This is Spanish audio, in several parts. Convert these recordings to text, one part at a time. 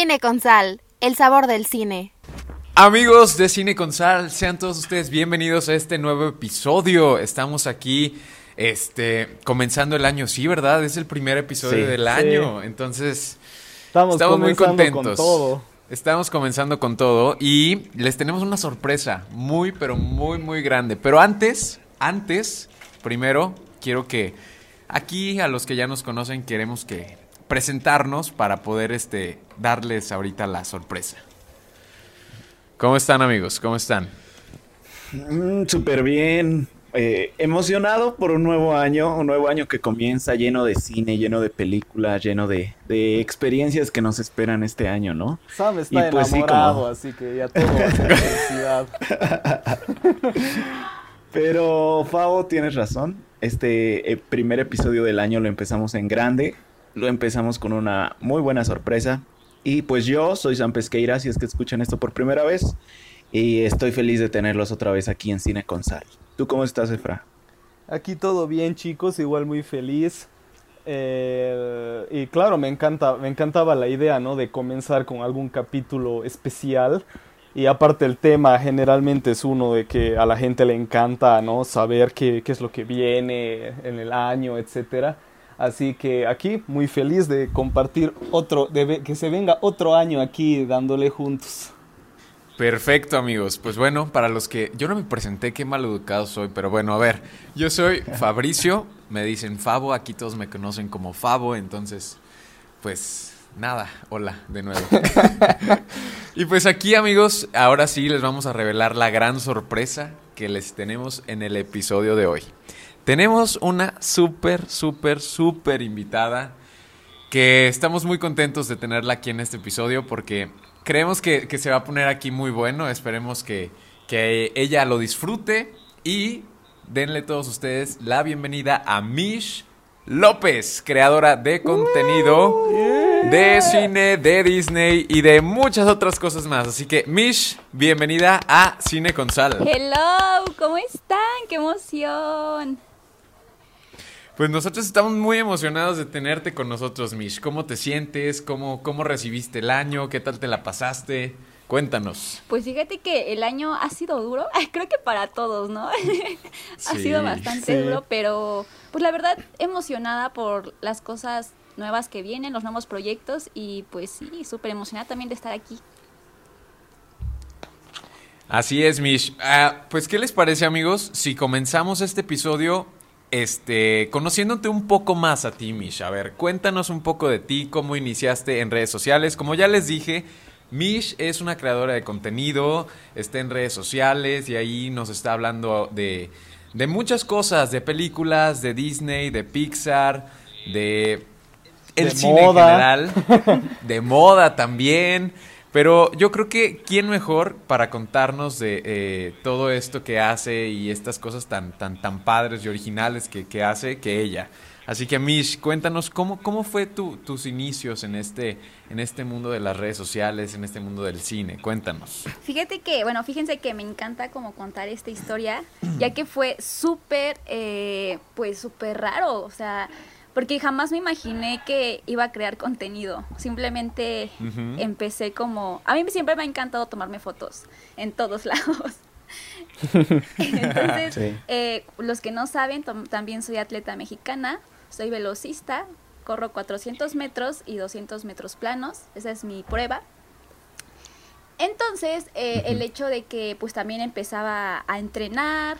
Cine con Sal, el sabor del cine. Amigos de Cine con Sal, sean todos ustedes bienvenidos a este nuevo episodio. Estamos aquí, este, comenzando el año, sí, ¿verdad? Es el primer episodio Sí. del Sí. año, entonces Estamos, estamos muy contentos. con todo. Estamos comenzando con todo y les tenemos una sorpresa muy, pero muy, muy grande. Pero antes, antes, primero, quiero que aquí a los que ya nos conocen queremos que presentarnos para poder este, darles ahorita la sorpresa. ¿Cómo están amigos? ¿Cómo están? Mm, Súper bien. Eh, emocionado por un nuevo año, un nuevo año que comienza lleno de cine, lleno de películas, lleno de, de experiencias que nos esperan este año, ¿no? Sam Y está pues sí, enamorado, como- así que ya todo va a ser felicidad. Pero Fabo, tienes razón. Este eh, primer episodio del año lo empezamos en grande. Lo empezamos con una muy buena sorpresa. Y pues yo soy Sam Pesqueira, si es que escuchan esto por primera vez. Y estoy feliz de tenerlos otra vez aquí en Cine con Sal. ¿Tú cómo estás, Efra? Aquí todo bien, chicos, igual muy feliz. Eh, y claro, me encanta, me encantaba la idea, ¿no? De comenzar con algún capítulo especial. Y aparte el tema generalmente es uno de que a la gente le encanta, ¿no? Saber qué, qué es lo que viene en el año, etcétera. Así que aquí muy feliz de compartir otro, de que se venga otro año aquí dándole juntos. Perfecto, amigos. Pues bueno, para los que yo no me presenté, qué mal educado soy, pero bueno, a ver, yo soy Fabricio, me dicen Fabo, aquí todos me conocen como Fabo, entonces, pues nada, hola de nuevo. y pues aquí, amigos, ahora sí les vamos a revelar la gran sorpresa que les tenemos en el episodio de hoy. Tenemos una súper, súper, súper invitada que estamos muy contentos de tenerla aquí en este episodio porque creemos que, que se va a poner aquí muy bueno. Esperemos que, que ella lo disfrute y denle todos ustedes la bienvenida a Mish López, creadora de contenido de cine, de Disney y de muchas otras cosas más. Así que Mish, bienvenida a Cine con Sal. Hello, ¿cómo están? ¡Qué emoción! Pues nosotros estamos muy emocionados de tenerte con nosotros, Mish. ¿Cómo te sientes? ¿Cómo, ¿Cómo recibiste el año? ¿Qué tal te la pasaste? Cuéntanos. Pues fíjate que el año ha sido duro, creo que para todos, ¿no? ha sido bastante Sí. duro, pero pues la verdad emocionada por las cosas nuevas que vienen, los nuevos proyectos y pues sí, súper emocionada también de estar aquí. Así es, Mish. Ah, pues, ¿qué les parece, amigos? Si comenzamos este episodio, este, conociéndote un poco más a ti, Mish. A ver, cuéntanos un poco de ti, cómo iniciaste en redes sociales. Como ya les dije, Mish es una creadora de contenido, está en redes sociales y ahí nos está hablando de, de muchas cosas, de películas, de Disney, de Pixar, de el De cine moda. en general, de moda también. Pero yo creo que quién mejor para contarnos de eh, todo esto que hace y estas cosas tan, tan, tan padres y originales que, que hace que ella. Así que Mish, cuéntanos cómo, cómo fue tu- tus inicios en este, en este mundo de las redes sociales, en este mundo del cine. Cuéntanos. Fíjate que, bueno, fíjense que me encanta como contar esta historia, ya que fue súper, eh, pues súper raro, o sea, porque jamás me imaginé que iba a crear contenido. Simplemente empecé como, a mí siempre me ha encantado tomarme fotos en todos lados. Entonces, Sí. eh, los que no saben, también soy atleta mexicana, soy velocista, corro 400 metros y 200 metros planos, esa es mi prueba. Entonces, eh, el hecho de que pues también empezaba a entrenar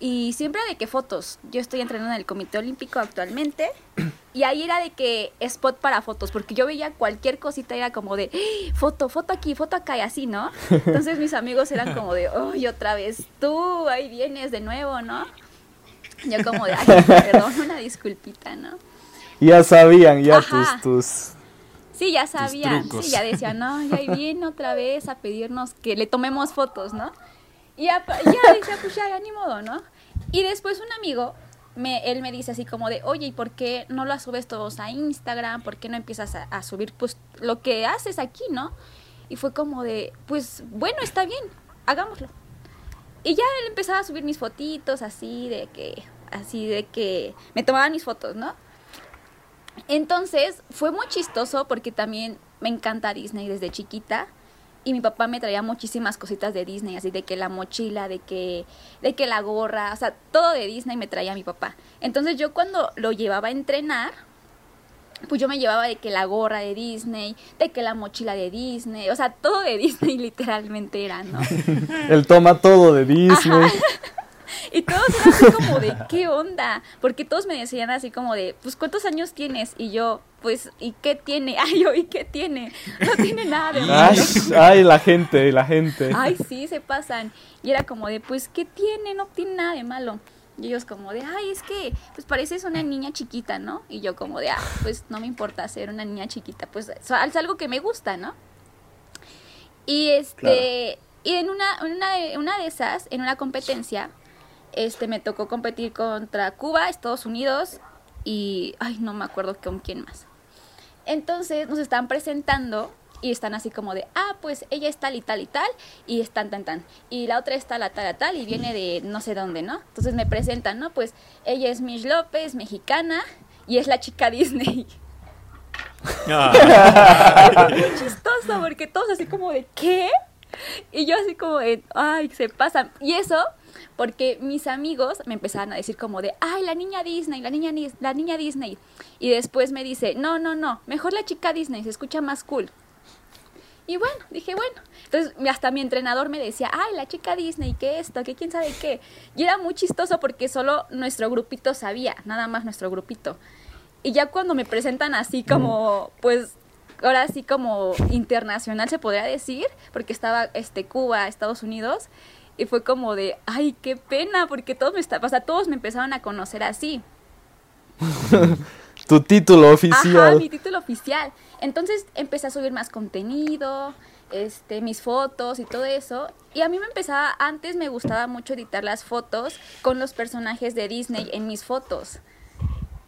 y siempre de que fotos, yo estoy entrenando en el Comité Olímpico actualmente y ahí era de que spot para fotos, porque yo veía cualquier cosita era como de "¡Ah! foto, foto aquí, foto acá y así, ¿no? Entonces mis amigos eran como de, ¡ay, otra vez tú! Ahí vienes de nuevo, ¿no? Yo como de, ay, perdón, una disculpita, ¿no? Ya sabían, ya Ajá. tus, tus... Sí, ya sabían. Sí, ya decían, no, ya ahí viene otra vez a pedirnos que le tomemos fotos, ¿no? Y ya, pa- ya decía, pues ya, ya, ni modo, ¿no? Y después un amigo, me, él me dice así como de, oye, ¿y por qué no las subes todos a Instagram? ¿Por qué no empiezas a, a subir, pues, lo que haces aquí, ¿no? Y fue como de, pues, bueno, está bien, hagámoslo. Y ya él empezaba a subir mis fotitos así de que, así de que me tomaban mis fotos, ¿no? Entonces fue muy chistoso porque también me encanta Disney desde chiquita y mi papá me traía muchísimas cositas de Disney, así de que la mochila, de que de que la gorra, o sea, todo de Disney me traía mi papá. Entonces yo cuando lo llevaba a entrenar, pues yo me llevaba de que la gorra de Disney, de que la mochila de Disney, o sea, todo de Disney literalmente era, ¿no? Él toma todo de Disney. Ajá. Y todos eran así como de, ¿qué onda? Porque todos me decían así como de, pues, ¿cuántos años tienes? Y yo, pues, ¿y qué tiene? Ay, yo, ¿y qué tiene? No tiene nada de. Ay, ay, la gente, la gente. Ay, sí, se pasan. Y era como de, pues, ¿qué tiene? No tiene nada de malo. Y ellos como de, ay, es que, pues pareces una niña chiquita, ¿no? Y yo como de, ah, pues no me importa ser una niña chiquita, pues es algo que me gusta, ¿no? Y este, y en una, una, una de esas, en una competencia, este, me tocó competir contra Cuba, Estados Unidos y, ay, no me acuerdo con quién más. Entonces nos están presentando y están así como de, ah, pues ella es tal y tal y tal, y es tan, tan, tan. Y la otra es tal, a tal, a tal, y viene de no sé dónde, ¿no? Entonces me presentan, ¿no? Pues ella es Mish López, mexicana, y es la chica Disney. Ah, Muy chistoso, porque todos así como de, ¿qué? Y yo así como de, ay, se pasan. Y eso porque mis amigos me empezaban a decir como de, ay, la niña Disney, la niña, la niña Disney. Y después me dice, no, no, no, mejor la chica Disney, se escucha más cool. Y bueno, dije, bueno. Entonces, hasta mi entrenador me decía, ay, la chica Disney, ¿qué esto? ¿Qué quién sabe qué? Y era muy chistoso porque solo nuestro grupito sabía, nada más nuestro grupito. Y ya cuando me presentan así como, pues, ahora sí como internacional se podría decir, porque estaba este Cuba, Estados Unidos, y fue como de, ay, qué pena, porque todos me, está, o sea, todos me empezaron a conocer así. Tu título Ajá, oficial. mi título oficial. Entonces empecé a subir más contenido, este, mis fotos y todo eso. Y a mí me empezaba, antes me gustaba mucho editar las fotos con los personajes de Disney en mis fotos.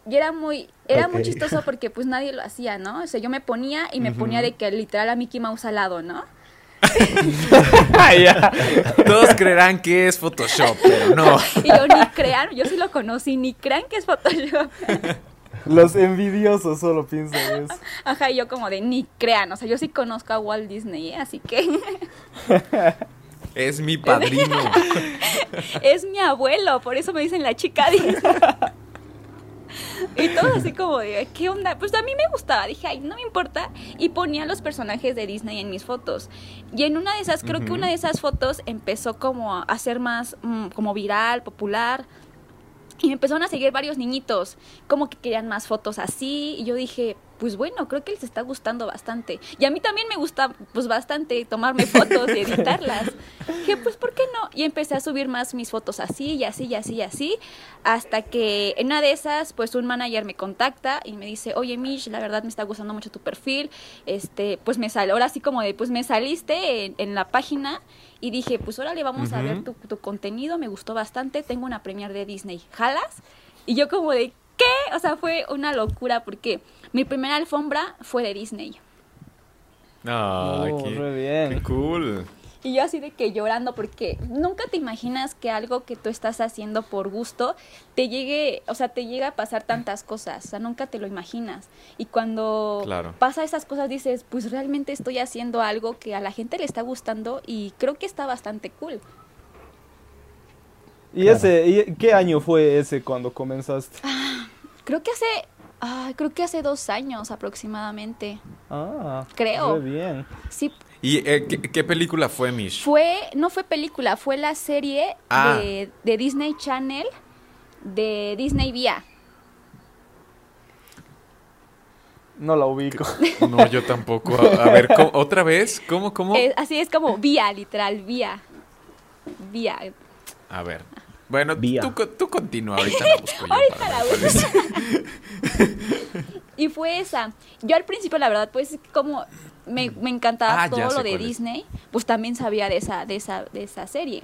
Y era muy, era muy chistoso porque pues nadie lo hacía, ¿no? O sea, yo me ponía y me ponía de que literal a Mickey Mouse al lado, ¿no? Todos creerán que es Photoshop, pero no. Y yo ni crean, yo sí lo conocí, ni crean que es Photoshop. Los envidiosos solo piensan eso. Ajá, y yo como de ni crean, o sea, yo sí conozco a Walt Disney, ¿eh? así que Es mi padrino. es mi abuelo, por eso me dicen la chica Disney. Y todo así como de, ¿qué onda? Pues a mí me gustaba, dije, ay, no me importa. Y ponía los personajes de Disney en mis fotos. Y en una de esas, creo que una de esas fotos empezó como a ser más, mm, como viral, popular. Y me empezaron a seguir varios niñitos, como que querían más fotos así. Y yo dije, pues bueno, creo que les está gustando bastante. Y a mí también me gusta, pues bastante, tomarme fotos y editarlas. Dije, pues ¿por qué no? Y empecé a subir más mis fotos así y así y así y así. Hasta que en una de esas, pues un manager me contacta y me dice, oye Mish, la verdad me está gustando mucho tu perfil. Este, pues me sale, ahora sí como de, pues me saliste en, en la página. Y dije, pues órale, vamos a ver tu contenido, me gustó bastante, tengo una premier de Disney, ¿jalas? Y yo como de, ¿qué? O sea, fue una locura porque mi primera alfombra fue de Disney. Ay, Oh, qué, bien. qué cool. Y yo así de que llorando porque nunca te imaginas que algo que tú estás haciendo por gusto te llegue, o sea, te llega a pasar tantas cosas, o sea, nunca te lo imaginas. Y cuando Claro. pasa esas cosas dices, pues realmente estoy haciendo algo que a la gente le está gustando y creo que está bastante cool. ¿Y ese, y qué año fue ese cuando comenzaste? Creo que hace, ay, creo que hace dos años aproximadamente. Ah, Creo. re bien. Sí, ¿Y eh, ¿qué, qué película fue, Mish? Fue, no fue película, fue la serie Ah. de, de Disney Channel de Disney Vía. No la ubico. No, yo tampoco. A, a ver, ¿cómo- ¿otra vez? ¿Cómo, cómo? Eh, así es como Vía, literal, Vía. Vía. A ver. Bueno, Vía. tú, co- tú continúa, ahorita la busco yo. Ahorita la es. Y fue esa. Yo al principio, la verdad, pues como me, me encantaba Ah, todo lo de es. Disney, pues también sabía de esa, de esa, de esa serie.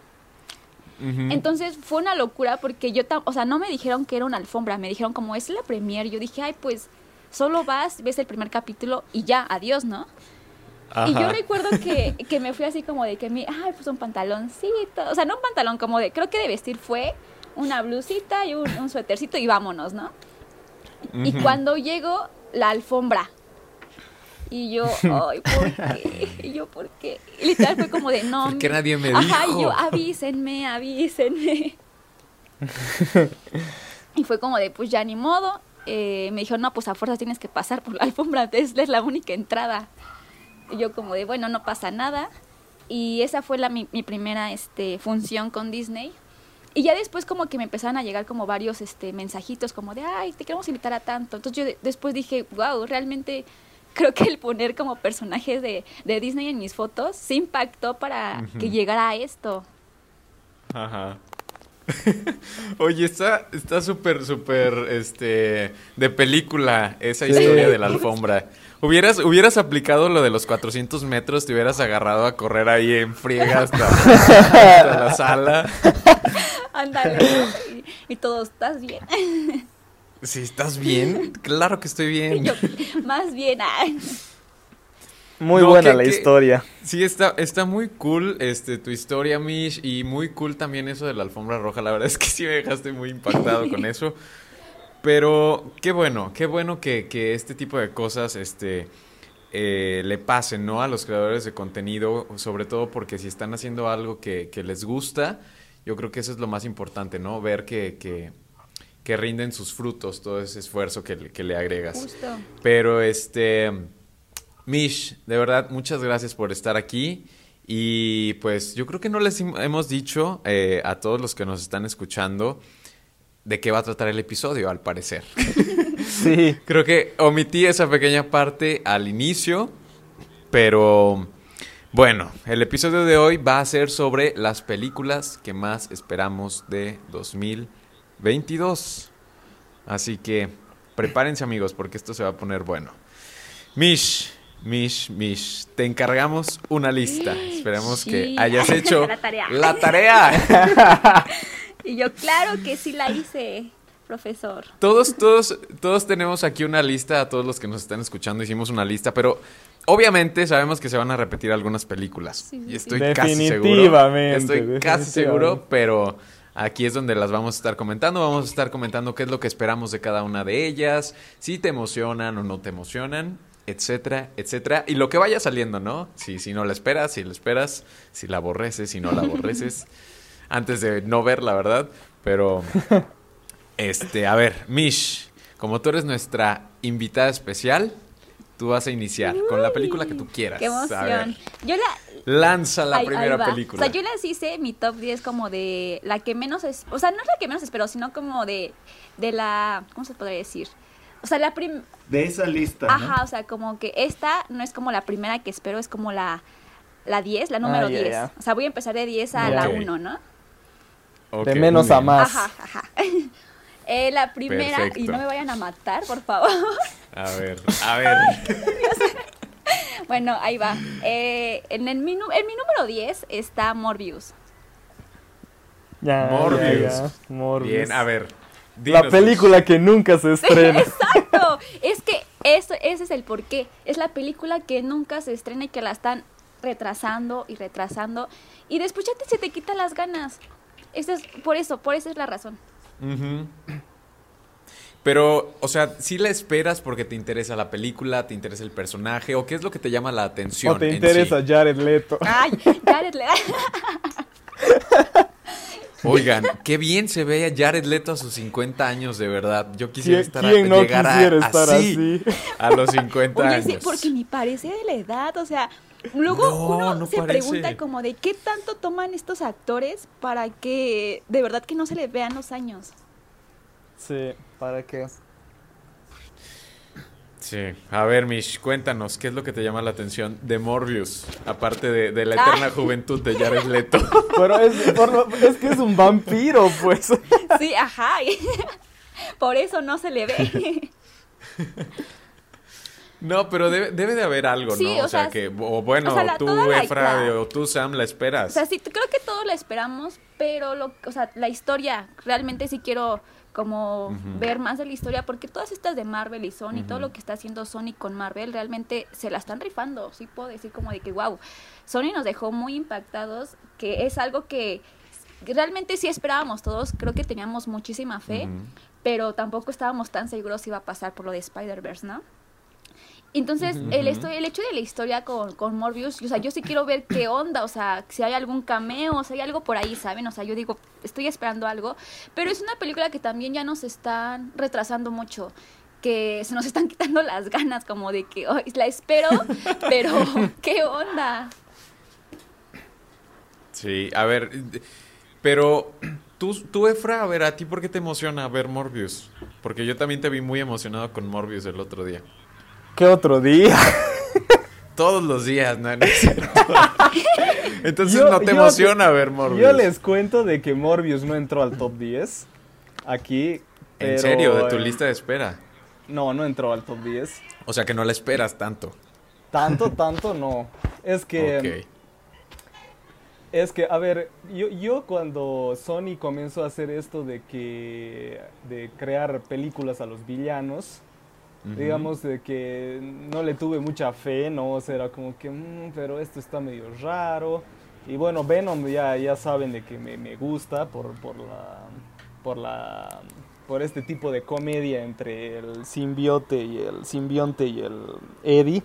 Entonces fue una locura porque yo, tam- o sea, no me dijeron que era una alfombra, me dijeron como es la premier. Yo dije, ay, pues solo vas, ves el primer capítulo y ya, adiós, ¿no? Y yo Ajá. recuerdo que, que me fui así como de que mi, ay, pues un pantaloncito, o sea, no un pantalón, como de, creo que de vestir fue una blusita y un, un suétercito y vámonos, ¿no? Y Ujú. cuando llego, la alfombra. Y yo, ay, ¿por qué? Y yo, ¿por qué? Y literal fue como de, no. ¿Por qué mi- nadie me Ajá, y dijo? yo, avísenme, avísenme. y fue como de, pues ya ni modo. Eh, me dijo, no, pues a fuerzas tienes que pasar por la alfombra, es, es la única entrada. Yo como de, bueno, no pasa nada. Y esa fue la, mi, mi primera este, función con Disney. Y ya después como que me empezaron a llegar como varios este, mensajitos como de, ay, te queremos invitar a tanto. Entonces yo de- después dije, wow, realmente creo que el poner como personajes de, de Disney en mis fotos sí impactó para que llegara a esto. Ajá. Oye, está está súper, súper, este, de película esa Sí. historia de la alfombra. Hubieras, hubieras aplicado lo de los 400 metros, te hubieras agarrado a correr ahí en friega hasta, hasta la sala. Ándale. Y, y todos, ¿estás bien? Si estás bien, claro que estoy bien. yo, más bien, ay. Muy No, buena que- la que- historia. Sí, está, está muy cool este, tu historia, Mish, y muy cool también eso de la alfombra roja. La verdad es que sí me dejaste muy impactado con eso. Pero qué bueno, qué bueno que, que este tipo de cosas este, eh, le pasen ¿no? a los creadores de contenido, sobre todo porque si están haciendo algo que, que les gusta, yo creo que eso es lo más importante, ¿no? Ver que, que, que rinden sus frutos todo ese esfuerzo que, le- que le agregas. Justo. Pero este, Mish, de verdad, muchas gracias por estar aquí. Y pues yo creo que no les hem- hemos dicho eh, a todos los que nos están escuchando de qué va a tratar el episodio, al parecer. Sí. Creo que omití esa pequeña parte al inicio, pero bueno, el episodio de hoy va a ser sobre las películas que más esperamos de 2022. Así que prepárense amigos porque esto se va a poner bueno. Mish, Mish, Mish, te encargamos una lista. Esperemos que hayas hecho La tarea. la tarea. Y yo, claro que sí la hice, profesor. Todos, todos, todos tenemos aquí una lista, a todos los que nos están escuchando hicimos una lista, pero obviamente sabemos que se van a repetir algunas películas. Sí, sí, y estoy casi seguro. Definitivamente, Estoy casi seguro, pero aquí es donde las vamos a estar comentando. Vamos a estar comentando qué es lo que esperamos de cada una de ellas, si te emocionan o no te emocionan, etcétera, etcétera. Y lo que vaya saliendo, ¿no? Si, si no la esperas, si la esperas, si la aborreces, si no la aborreces. antes de no ver, la verdad. Pero, este, a ver, Mish, como tú eres nuestra invitada especial, tú vas a iniciar con la película que tú quieras. Qué A ver, emoción. Yo la, lanza la Ahí- primera película. O sea, yo les hice mi top 10 como de la que menos es, o sea, no es la que menos espero, sino como de de la ¿cómo se podría decir? O sea, la prim De esa lista, ¿no? Ajá, o sea, como que esta no es como la primera que espero, es como la la 10, la número Ah, ya, 10. ya. O sea, voy a empezar de 10 a la Ok. 1, ¿no? De menos a más. Ajá, ajá. Eh, la primera, y no me vayan a matar, por favor. A ver, a ver. bueno, ahí va. Eh, en, el, en mi número 10 está Morbius. Ya, Morbius. ya, ya. Morbius. Bien, a ver. La dinos, película que nunca se estrena. Exacto. es que eso, ese es el porqué. Es la película que nunca se estrena y que la están retrasando y retrasando. Y después ya te, se te quitan las ganas. Eso es, por eso, por eso es la razón. Pero, o sea, si la esperas porque te interesa la película, te interesa el personaje, o qué es lo que te llama la atención. o te en interesa sí? Jared Leto. Ay, Jared le Oigan, qué bien se ve a Jared Leto a sus 50 años, de verdad. Yo quisiera ¿Quién, estar a- no llegar a- estar así, así? a los 50 Oye, años. sí, porque ni parece de la edad, o sea, luego No, uno no se parece. pregunta como de qué tanto toman estos actores para que de verdad que no se les vean los años. Sí, ¿para qué? Sí, a ver, Mish, cuéntanos, ¿qué es lo que te llama la atención de Morbius? Aparte de, de la Ah. eterna juventud de Jared Leto. Pero es, por lo- es que es un vampiro, pues. Sí, ajá. Por eso no se le ve. No, pero debe, debe de haber algo, Sí, ¿no? O, o sea, sea, que, o bueno, o sea, la- tú, Efra, la- o tú, Sam, la esperas. O sea, sí, creo que todos la esperamos, pero lo, o sea, la historia, realmente sí quiero como ver más de la historia, porque todas estas de Marvel y Sony, todo lo que está haciendo Sony con Marvel, realmente se la están rifando, sí puedo decir como de que, wow, Sony nos dejó muy impactados, que es algo que realmente sí esperábamos todos, creo que teníamos muchísima fe, pero tampoco estábamos tan seguros si iba a pasar por lo de Spider-Verse, ¿no? Entonces, el, esto, el hecho de la historia con, con Morbius, o sea, yo sí quiero ver qué onda, o sea, si hay algún cameo, o si hay algo por ahí, ¿saben? O sea, yo digo, estoy esperando algo, pero es una película que también ya nos están retrasando mucho que se nos están quitando las ganas como de que hoy la espero, pero ¿qué onda? Sí, a ver, pero tú, tú, Efra, a ver, ¿a ti por qué te emociona ver Morbius? Porque yo también te vi muy emocionado con Morbius el otro día. ¿Qué otro día? Todos los días, no, no es cierto. Entonces yo, no te emociona te, ver Morbius. Yo les cuento de que Morbius no entró al top 10 aquí. ¿En serio? ¿De tu lista de espera? No, no entró al top 10. O sea que no la esperas tanto. Tanto, tanto no. Es que... Okay. Es que, a ver, yo, yo cuando Sony comenzó a hacer esto de que... de crear películas a los villanos, digamos de que no le tuve mucha fe, ¿no? O sea, era como que, mmm, pero esto está medio raro. Y bueno, Venom ya, ya saben de que me, me gusta por, por la... por la por este tipo de comedia entre el simbiote y el simbionte y el Eddie.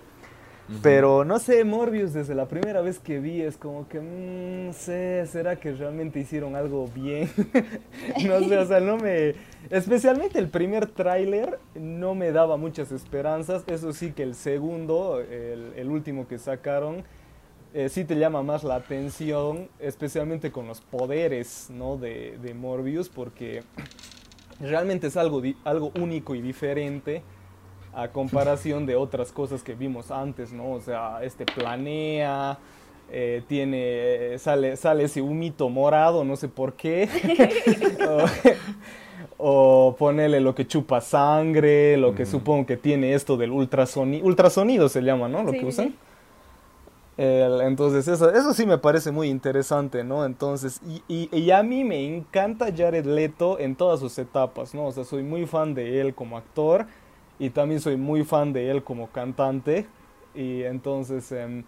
Pero no sé, Morbius desde la primera vez que vi es como que, mmm, sé, ¿será que realmente hicieron algo bien? no sé, o sea, no me... Especialmente el primer tráiler no me daba muchas esperanzas. Eso sí que el segundo, el, el último que sacaron, eh, sí te llama más la atención, especialmente con los poderes ¿no? de, de Morbius, porque realmente es algo, algo único y diferente a comparación de otras cosas que vimos antes, ¿no? O sea, este planea, eh, tiene, sale, sale ese humito morado, no sé por qué. o, o, ponerle lo que chupa sangre, lo que mm. supongo que tiene esto del ultrasonido, ultrasonido se llama, ¿no? Lo sí, que usan. Sí. El, entonces eso, eso sí me parece muy interesante, ¿no? Entonces, y, y, y, a mí me encanta Jared Leto en todas sus etapas, ¿no? O sea, soy muy fan de él como actor y también soy muy fan de él como cantante. Y entonces eh,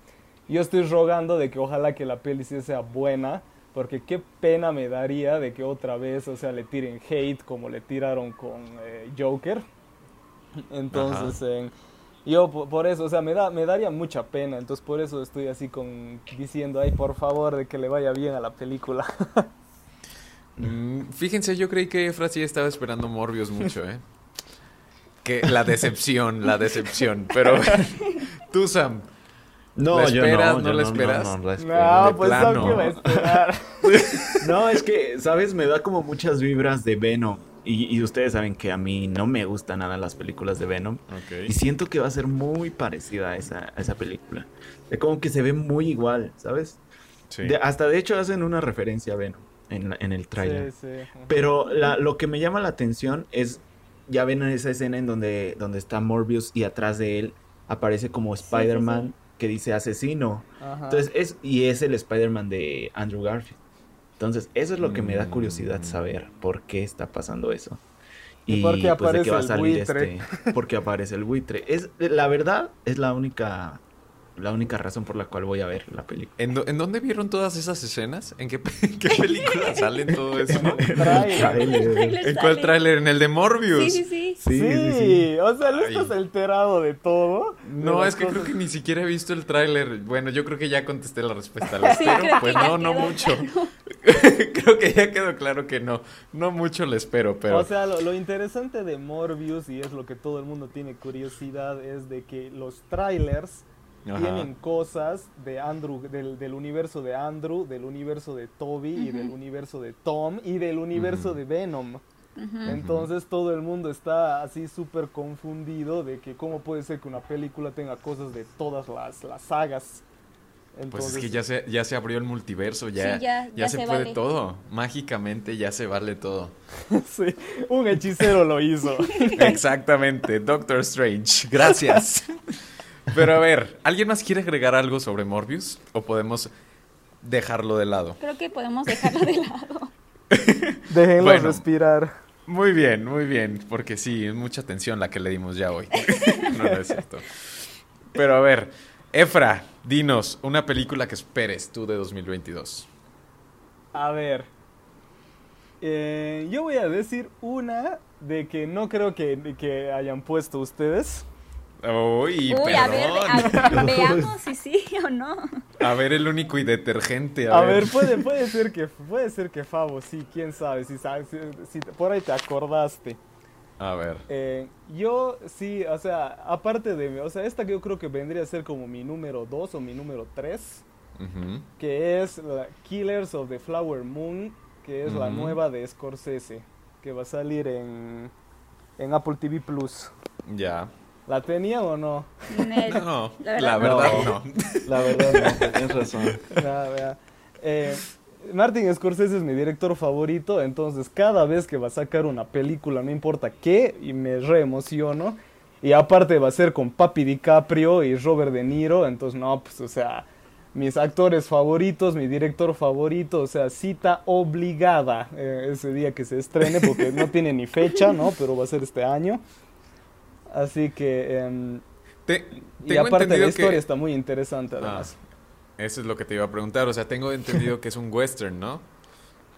yo estoy rogando de que ojalá que la peli sí sea buena, porque qué pena me daría de que otra vez, o sea, le tiren hate como le tiraron con eh, Joker. Entonces... Eh, yo por eso, o sea, me, da, me daría mucha pena, entonces por eso estoy así con diciendo, ay, por favor, de que le vaya bien a la película. mm, fíjense, yo creí que Efra sí estaba esperando Morbius mucho, ¿eh? Que la decepción, la decepción, pero tú, Sam. No, ¿La esperas? yo no, ¿No yo la no, esperas? No, no, no, la espero. no pues no que va a esperar. no, es que, ¿sabes? Me da como muchas vibras de Venom. Y, y, ustedes saben que a mí no me gustan nada las películas de Venom. Okay. Y siento que va a ser muy parecida a esa, a esa película. Es como que se ve muy igual, ¿sabes? Sí. De, hasta de hecho hacen una referencia a Venom en, la, en el. Sí, sí. Pero la, lo que me llama la atención es, ya ven esa escena en donde, donde está Morbius y atrás de él aparece como Spider-Man que dice asesino. Ajá. Entonces, es, y es el Spider-Man de Andrew Garfield. Entonces, eso es lo que me da curiosidad saber por qué está pasando eso. Y, y por qué pues, aparece va a salir el buitre. Este, porque aparece el buitre. Es, la verdad, es la única la única razón por la cual voy a ver la película. ¿En, do, ¿en dónde vieron todas esas escenas? ¿En qué, en qué película salen todo eso? en el trailer. ¿En cuál tráiler? ¿En el de Morbius? Sí, sí, sí. Sí, sí, sí. o sea, ¿no estás Ay. enterado de todo? No, de es que cosas... creo que ni siquiera he visto el tráiler. Bueno, yo creo que ya contesté la respuesta. ¿La espero? Sí, pues no, no mucho. Claro. creo que ya quedó claro que no. No mucho le espero, pero... O sea, lo, lo interesante de Morbius, y es lo que todo el mundo tiene curiosidad, es de que los trailers Ajá. tienen cosas de Andrew, del, del, universo de Andrew, del universo de Toby uh -huh. y del universo de Tom y del universo uh -huh. de Venom. Uh -huh. Entonces todo el mundo está así súper confundido de que cómo puede ser que una película tenga cosas de todas las, las sagas. Entonces, pues es que ya se, ya se abrió el multiverso, ya, sí, ya, ya, ya, se, se puede vale. todo. Mágicamente ya se vale todo. sí, un hechicero lo hizo. Exactamente, Doctor Strange. Gracias. Pero a ver, ¿alguien más quiere agregar algo sobre Morbius? ¿O podemos dejarlo de lado? Creo que podemos dejarlo de lado. Déjenlo bueno, respirar. Muy bien, muy bien, porque sí, es mucha atención la que le dimos ya hoy. no, no es cierto. Pero a ver, Efra, dinos una película que esperes tú de 2022. A ver, eh, yo voy a decir una de que no creo que, que hayan puesto ustedes Uy, Uy, a ver, perdón. a ver, veamos si sí o no. A ver, el único y detergente. A ver, puede, puede ser que puede ser que Favo, sí, quién sabe, si, sabes, si, si por ahí te acordaste. A ver. Eh, yo sí, o sea, aparte de, o sea, esta que yo creo que vendría a ser como mi número 2 o mi número 3, Ujú. que es la Killers of the Flower Moon, que es la nueva de Scorsese, que va a salir en, en Apple TV Plus. Ya. ¿La tenía o no? Nel. No, La verdad la no. verdad No. no. La verdad, no, tienes razón. Nada, vea. Eh, Martin Scorsese es mi director favorito, entonces cada vez que va a sacar una película, no importa qué, y me reemociono. Y aparte va a ser con Papi DiCaprio y Robert De Niro, entonces no, pues o sea, mis actores favoritos, mi director favorito, o sea, cita obligada eh, ese día que se estrene, porque no tiene ni fecha, ¿no? Pero va a ser este año. Así que... em, Te- y aparte la historia que... está muy interesante Ah, además. eso es lo que te iba a preguntar. O sea, tengo entendido que es un western, ¿no?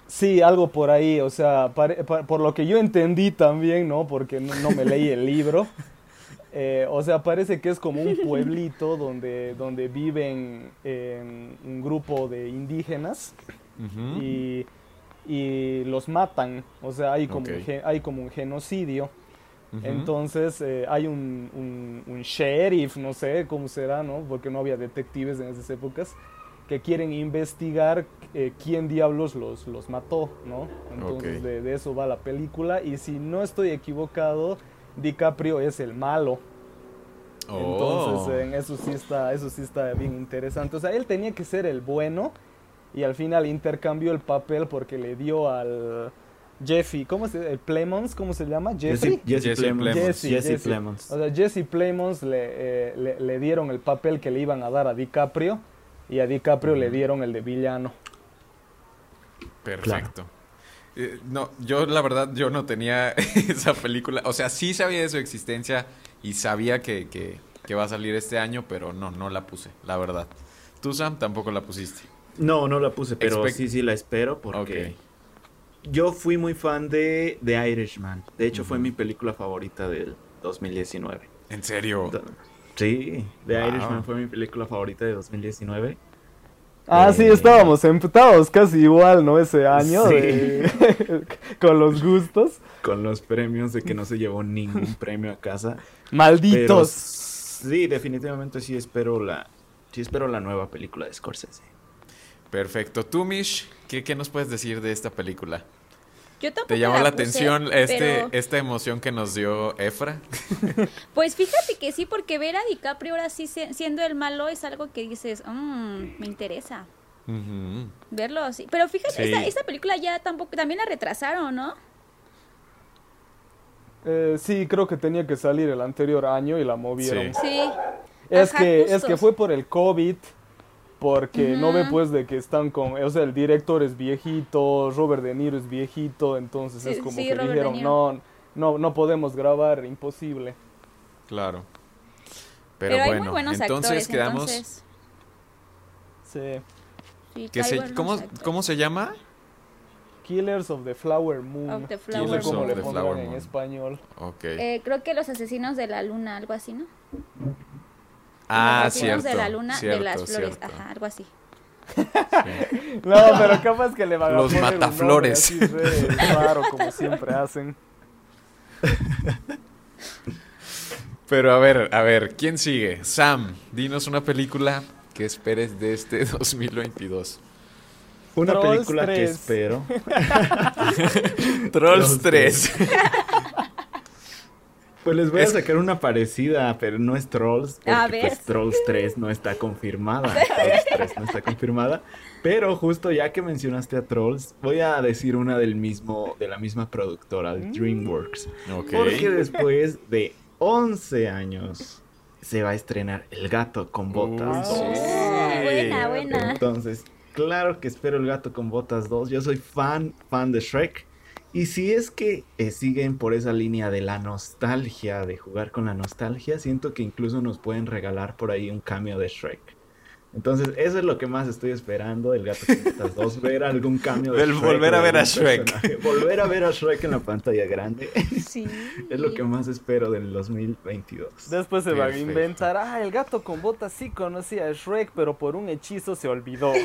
Sí, algo por ahí, o sea, pare- pa- por lo que yo entendí también, ¿no? Porque no, no me leí el libro. Eh, o sea, parece que es como un pueblito donde, donde viven eh, un grupo de indígenas y, y los matan. O sea, hay como, Ok. un, hay como un genocidio. Entonces eh, hay un, un, un sheriff, no sé cómo será, ¿no? Porque no había detectives en esas épocas, que quieren investigar eh, quién diablos los, los mató, ¿no? Entonces de, de eso va la película y si no estoy equivocado, DiCaprio es el malo. Entonces Oh. en eso sí está, eso sí está bien interesante. O sea, él tenía que ser el bueno y al final intercambió el papel porque le dio al Jeffy, ¿cómo se el Plemons, ¿cómo se llama? Jeffrey. Jesse, Jesse Jesse Plemons. Jesse, Jesse Jesse. Plemons. O sea, Jesse Plemons le, eh, le, le dieron el papel que le iban a dar a DiCaprio y a DiCaprio le dieron el de villano. Perfecto. Eh, no, yo la verdad, yo no tenía esa película. O sea, sí sabía de su existencia y sabía que, que, que va a salir este año, pero no, no la puse, la verdad. Tú, Sam, tampoco la pusiste. No, no la puse, pero Expect- sí, sí la espero porque. Yo fui muy fan de The Irishman. De hecho, fue mi película favorita del 2019. ¿En serio? Sí, The Wow. Irishman fue mi película favorita de 2019. Ah, Eh, sí, estábamos emputados casi igual, ¿no? Ese año Sí. de- con los gustos. Con los premios de que no se llevó ningún premio a casa. Pero Malditos. sí, definitivamente sí espero la, sí espero la nueva película de Scorsese. Perfecto. Tú, Mish, ¿qué, qué nos puedes decir de esta película? Yo tampoco ¿Te llamó la, puse, atención este, pero- esta emoción que nos dio Efra? Pues fíjate que sí, porque ver a DiCaprio ahora sí se- siendo el malo es algo que dices, "Mm, me interesa verlo así. Pero fíjate, Sí. esta, esta película ya tampoco, también la retrasaron, ¿no? Eh, sí, creo que tenía que salir el anterior año y la movieron. Sí. Sí. Es Ajá, que, es que fue por el COVID, porque no ve pues de que están con, o sea, el director es viejito, Robert De Niro es viejito, entonces Sí, es como sí, que Robert dijeron, no, no, no podemos grabar, imposible. Claro. Pero, Pero, hay bueno, muy buenos entonces actores, quedamos... entonces. Sí. sí, que hay se, ¿cómo, actores. ¿Cómo se llama? Killers of the Flower Moon. Of the Flower Moon. le Of the pondrán Flower en Moon. español. Ok. Eh, creo que los asesinos de la luna, algo así, ¿no? Ah, los cierto. de la luna, cierto, de las flores, cierto. ajá, algo así. Sí. No, pero capaz que le van a Los poner un nombre mataflores. así re raro como siempre hacen. Pero a ver, a ver, ¿quién sigue? Sam, dinos una película que esperes de este 2022. Una Trolls película que 3. espero. Trolls Trolls 3. Pues les voy Es- a sacar una parecida, pero no es Trolls. Porque A ver. pues Trolls 3 no está confirmada. Trolls 3 no está confirmada. Pero justo ya que mencionaste a Trolls, voy a decir una del mismo, de la misma productora, Mm. DreamWorks. Ok. Porque después de 11 años se va a estrenar El gato con botas 2. sí. Oh, buena, buena. Entonces, claro que espero El gato con botas 2. Yo soy fan, fan de Shrek. Y si es que eh, siguen por esa línea de la nostalgia, de jugar con la nostalgia, siento que incluso nos pueden regalar por ahí un cambio de Shrek. Entonces, eso es lo que más estoy esperando del Gato con Botas 2, ver algún cambio de Del Shrek volver a ver a Shrek. personaje. Volver a ver a Shrek en la pantalla grande. Sí. es lo que más espero del 2022. Después se van a Perfecto. inventar, ah, el gato con botas sí conocía a Shrek, pero por un hechizo se olvidó.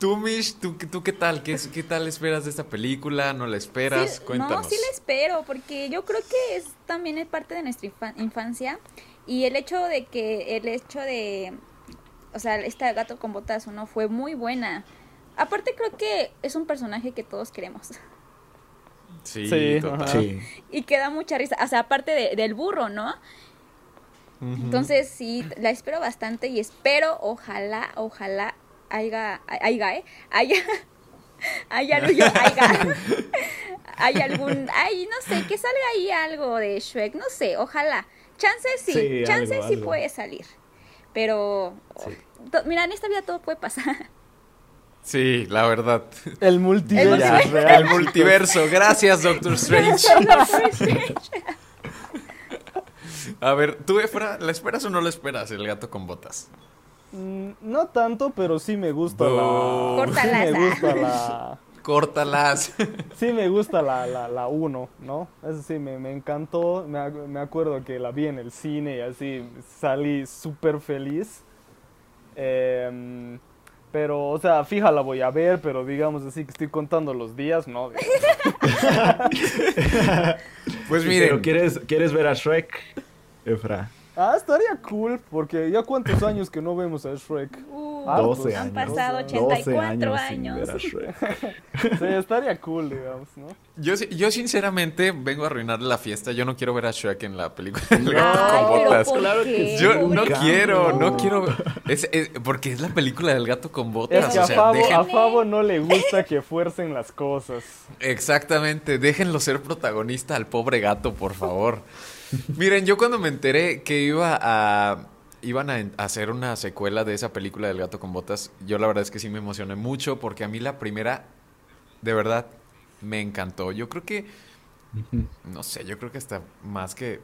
Tú, Mish, ¿tú, tú qué tal? ¿Qué, ¿Qué tal esperas de esta película? ¿No la esperas? Sí, Cuéntanos. No, sí la espero, porque yo creo que es también es parte de nuestra infa- infancia. Y el hecho de que, el hecho de, o sea, esta gato con botas uno fue muy buena. Aparte creo que es un personaje que todos queremos. Sí, Sí, total. Sí. Y que da mucha risa, o sea, aparte de- del burro, ¿no? Entonces sí, la espero bastante y espero, ojalá, ojalá haya, haya, ¿eh? Haya, haya, yo, haya, hay algún, ay, no sé, que salga ahí algo de Shrek, no sé, ojalá. Chance sí, Sí, chance algo, sí algo. puede salir, pero, Sí. to- mira, en esta vida todo puede pasar. Sí, la verdad. El multiverso El real. El multiverso. Gracias, Doctor Strange. A ver, tú, Efra, ¿la esperas o no la esperas, el gato con botas? Mm, No tanto, pero sí me gusta la. Boo. Sí Córtalas, me gusta la. Córtalas. Sí me gusta la, la, la 1, ¿no? Eso sí, me, me encantó. Me, me acuerdo que la vi en el cine y así salí súper feliz. Em, pero, o sea, fija la voy a ver, pero digamos así que estoy contando los días, ¿no? Pues Pero miren, ¿quieres, ¿quieres ver a Shrek, Efra? Ah, estaría cool, porque ya cuántos años que no vemos a Shrek. Uh, Ah, 12 pues, años. han pasado 12 84 años sin años. ver a Shrek. Sí, estaría cool, digamos, ¿no? yo, yo sinceramente vengo a arruinar la fiesta. Yo no quiero ver a Shrek en la película del gato Ay, con pero botas. ¿por Claro que sí. Yo no Cambio. quiero, no quiero. Es, es- porque es la película del gato con botas. Es que o a Favo, dejen- a Favo no le gusta que fuercen las cosas. Exactamente, déjenlo ser protagonista al pobre gato, por favor. Miren, yo cuando me enteré que iba a iban a hacer una secuela de esa película del gato con botas, yo la verdad es que sí me emocioné mucho porque a mí la primera de verdad me encantó. Yo creo que no sé, yo creo que hasta más que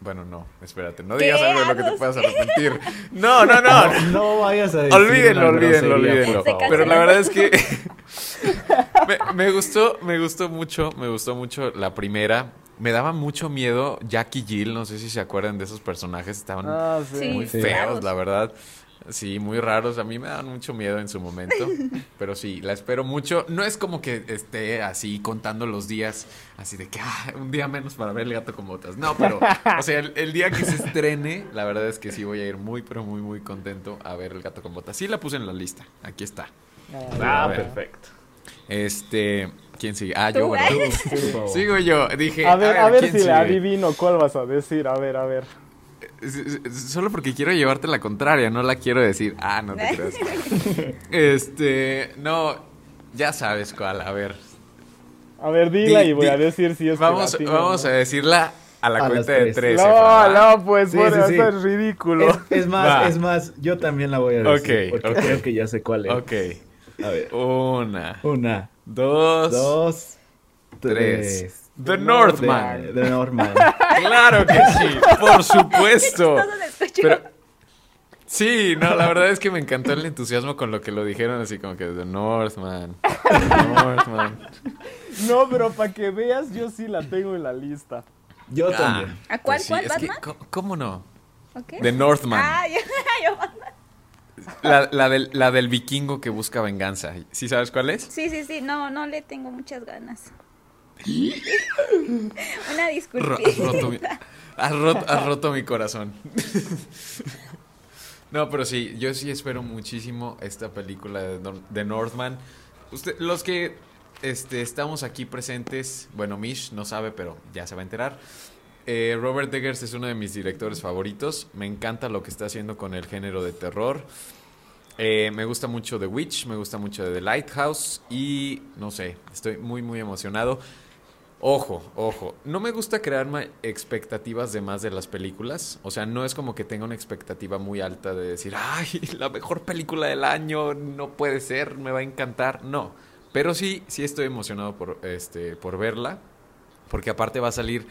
bueno, no, espérate, no digas algo de lo que te puedas arrepentir. No, no, no. No vayas a decir Olvídenlo, olvídenlo, olvídenlo. Pero la verdad es que me, me gustó, me gustó mucho, me gustó mucho la primera. Me daba mucho miedo Jackie Jill, no sé si se acuerdan de esos personajes, estaban Ah, sí. Muy Sí. feos, la verdad. Sí, muy raros. A mí me dan mucho miedo en su momento. Pero sí, la espero mucho. No es como que esté así contando los días, así de que ah, un día menos para ver el gato con botas. No, pero, o sea, el, el día que se estrene, la verdad es que sí voy a ir muy, pero muy, muy contento a ver el gato con botas. Sí la puse en la lista. Aquí está. Ah, perfecto. Este, ¿quién sigue? Ah, yo, favor. Sigo yo. Dije, A ver, a ver ¿quién si le adivino cuál vas a decir. A ver, a ver. S- Solo porque quiero llevarte la contraria, no la quiero decir. Ah, no te creas. Este, no, ya sabes cuál, a ver. A ver, dila Di- y voy di- a decir si es que Vamos, latino, vamos ¿no? a decirla a la A cuenta de tres. No, no, pues Sí, bueno, sí, sí. eso es ridículo. Es, es más, Va. es más, yo también la voy a decir. Ok, porque ok. creo que ya sé cuál es. Ok, A ver. una, Una, dos, dos, tres. tres. The Northman. De Northman. Claro que sí, por supuesto. Pero, sí, no, la verdad es que me encantó el entusiasmo con lo que lo dijeron, así como que The Northman. The Northman. No, pero para que veas, yo sí la tengo en la lista. Yo Ah, también. ¿A cuál, pues sí, cuál, es que, Batman? ¿cómo- ¿Cómo no? Ok. The Northman. Ah, yo, yo Batman. La, la del, la del vikingo que busca venganza. ¿Sí sabes cuál es? Sí, sí, sí, no, no le tengo muchas ganas. Una disculpa. has, roto mi, has roto- has roto mi corazón. No, pero sí, yo sí espero muchísimo esta película de, Nor- de Northman. Usted, los que este, estamos aquí presentes, bueno, Mish no sabe, pero ya se va a enterar. Eh, Robert Eggers es uno de mis directores favoritos. Me encanta lo que está haciendo con el género de terror. Eh, me gusta mucho The Witch, me gusta mucho The Lighthouse y no sé, estoy muy muy emocionado. Ojo, ojo, no me gusta crearme expectativas de más de las películas, o sea, no es como que tenga una expectativa muy alta de decir, ay, la mejor película del año, no puede ser, me va a encantar, no, pero sí, sí estoy emocionado por, este, por verla, porque aparte va a salir,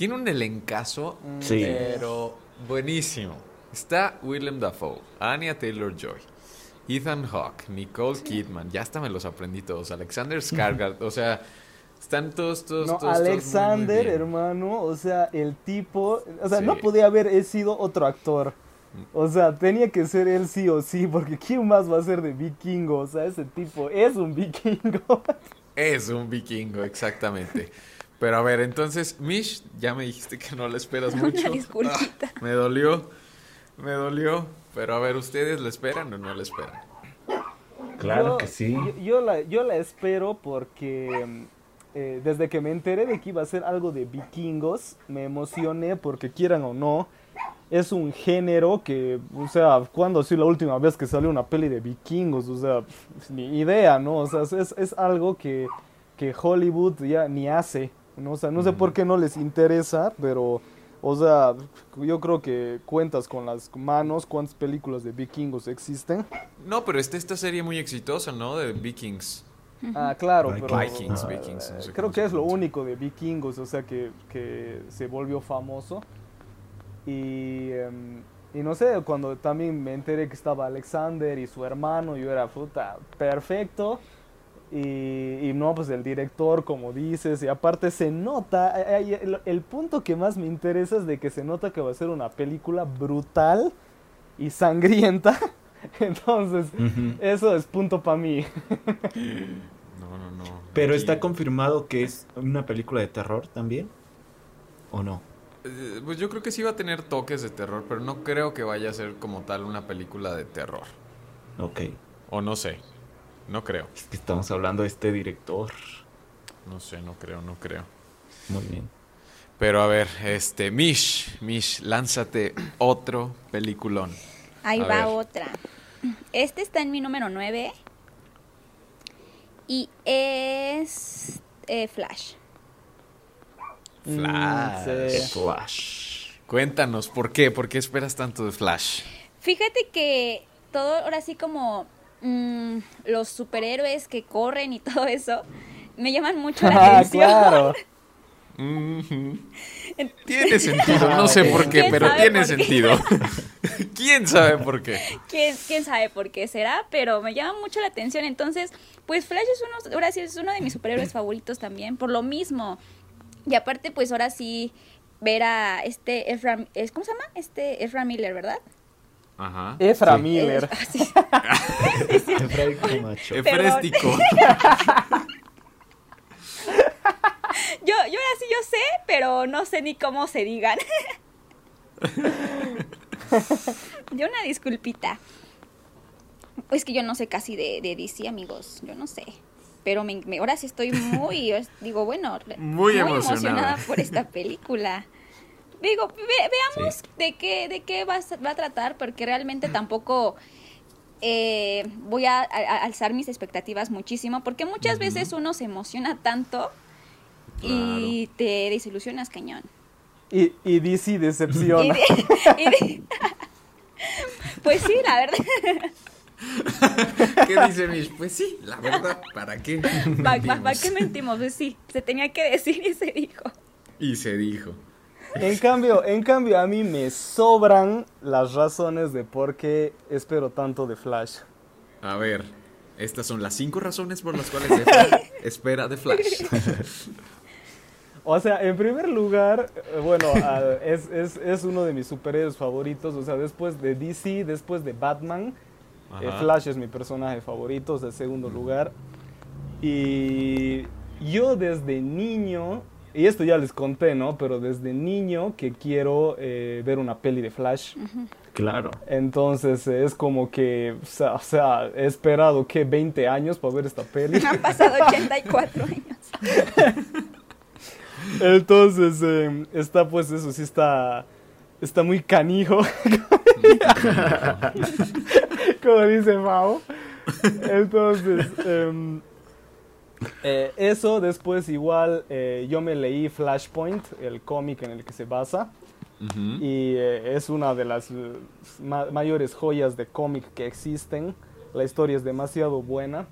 tiene un elencazo, Sí. pero buenísimo, Está Willem Dafoe, Anya Taylor-Joy, Ethan Hawke, Nicole Kidman, ya hasta me los aprendí todos, Alexander Skarsgård, o sea, están todos, todos, No, todos, todos muy, muy Alexander, hermano, o sea, el tipo, o sea, Sí. no podía haber sido otro actor. O sea, tenía que ser él sí o sí, porque ¿quién más va a ser de vikingo? O sea, ese tipo es un vikingo. Es un vikingo, exactamente. Pero a ver, entonces, Mish, ya me dijiste que no le esperas Una mucho. disculpita. Ah, me dolió, me dolió. Pero a ver, ¿ustedes le esperan o no le esperan? Claro Yo- que sí. Yo, yo la, yo la espero porque eh, desde que me enteré de que iba a ser algo de vikingos, me emocioné porque quieran o no, es un género que, o sea, ¿cuándo ha sido la última vez que salió una peli de vikingos? O sea, ni idea, ¿no? O sea, es, es algo que, que Hollywood ya ni hace, ¿no? O sea, no sé por qué no les interesa, pero... O sea, yo creo que cuentas con las manos cuántas películas de vikingos existen. No, pero está esta serie muy exitosa, ¿no? De Vikings. Ah, claro, pero Vikings, ah, Vikings, no sé creo que es lo único de vikingos, o sea, que, que se volvió famoso. Y, em, y no sé, cuando también me enteré que estaba Alexander y su hermano, yo era puta, perfecto. Y, y no, pues el director, como dices, y aparte se nota, el, el punto que más me interesa es de que se nota que va a ser una película brutal y sangrienta. Entonces, eso es punto para mí. No, no, no. Pero está confirmado que es una película de terror también. ¿O no? Eh, Pues yo creo que sí va a tener toques de terror, pero no creo que vaya a ser como tal una película de terror. Ok. O no sé. No creo. Es que estamos hablando de este director. No sé, no creo, no creo. Muy bien. Pero a ver, este, Mish, Mish, lánzate otro peliculón. Ahí A va ver. otra. Este está en mi número 9. Y es eh, Flash. Flash. Mm. Flash. Cuéntanos, ¿por qué? ¿Por qué esperas tanto de Flash? Fíjate que todo ahora sí como mm, los superhéroes que corren y todo eso me llaman mucho la Ah, atención. claro. Tiene sentido, no sé por qué, ¿Quién pero tiene qué? sentido. ¿Quién sabe por qué? ¿Quién, quién sabe por qué será, pero me llama mucho la atención. Entonces, pues Flash es uno, ahora sí es uno de mis superhéroes favoritos también, por lo mismo. Y aparte, pues ahora sí ver a este Ezra, es- ¿cómo se llama? Este Ezra Miller, ¿verdad? Ajá. Efra Sí. Miller. Eh, sí. Camacho. Efréstico. Yo, yo ahora sí yo sé, pero no sé ni cómo se digan. yo una disculpita. Es que yo no sé casi de, de DC, amigos. Yo no sé. Pero me, me- ahora sí estoy muy, digo, bueno, re- Muy emocionada. por esta película. Digo, ve- veamos Sí. de qué, de qué va, va a tratar, porque realmente tampoco eh, voy a, a- a alzar mis expectativas muchísimo, porque muchas veces uno se emociona tanto y te desilusionas cañón. Y, y DC Y decepciona. de- y de- pues sí, la verdad. ¿Qué dice Mish? Pues sí, la verdad, ¿para qué? ¿Para mentimos? qué mentimos? Pues sí, se tenía que decir y se dijo. Y se dijo. En cambio, en cambio, a mí me sobran las razones de por qué espero tanto de Flash. A ver, estas son las cinco razones por las cuales espera de Flash. O sea, en primer lugar, eh, bueno, es, es, es uno de mis superhéroes favoritos. O sea, después de DC, después de Batman, eh. Flash es mi personaje favorito, es el segundo lugar. Y yo desde niño, y esto ya les conté, ¿no? Pero desde niño que quiero eh, ver una peli de Flash. Claro. Entonces eh, es como que, o sea, o sea, he esperado que 20 años para ver esta peli. Han pasado 84 años. Entonces eh, está pues eso, sí está, está muy canijo. como dice Mao. Entonces, em, eh, eso después igual eh, yo me leí Flashpoint, el cómic en el que se basa. Y eh, es una de las ma- mayores joyas de cómic que existen. La historia es demasiado buena.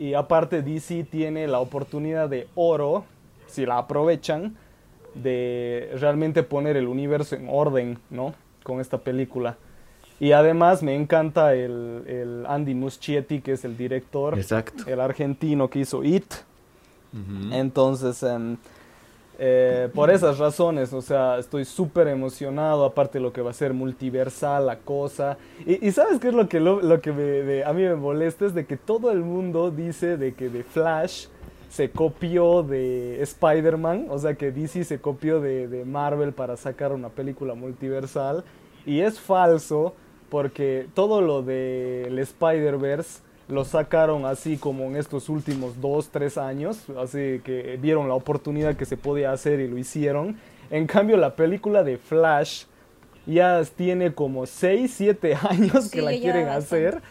Y aparte DC tiene la oportunidad de oro, si la aprovechan, de realmente poner el universo en orden, ¿no? con esta película. Y además me encanta el, el Andy Muschietti, que es el director, Exacto. el argentino que hizo It. Entonces, eh, por esas razones, o sea, estoy súper emocionado, aparte de lo que va a ser multiversal la cosa. Y, y ¿sabes qué es lo que, lo, lo que me- a mí me molesta? Es de que todo el mundo dice de que de Flash se copió de Spider-Man, o sea que DC se copió de, de Marvel para sacar una película multiversal. Y es falso porque todo lo del Spider-Verse lo sacaron así como en estos últimos dos, tres años, así que vieron la oportunidad que se podía hacer y lo hicieron. En cambio, la película de Flash ya tiene como 6, 7 años que Sí, la ya quieren bastante. hacer.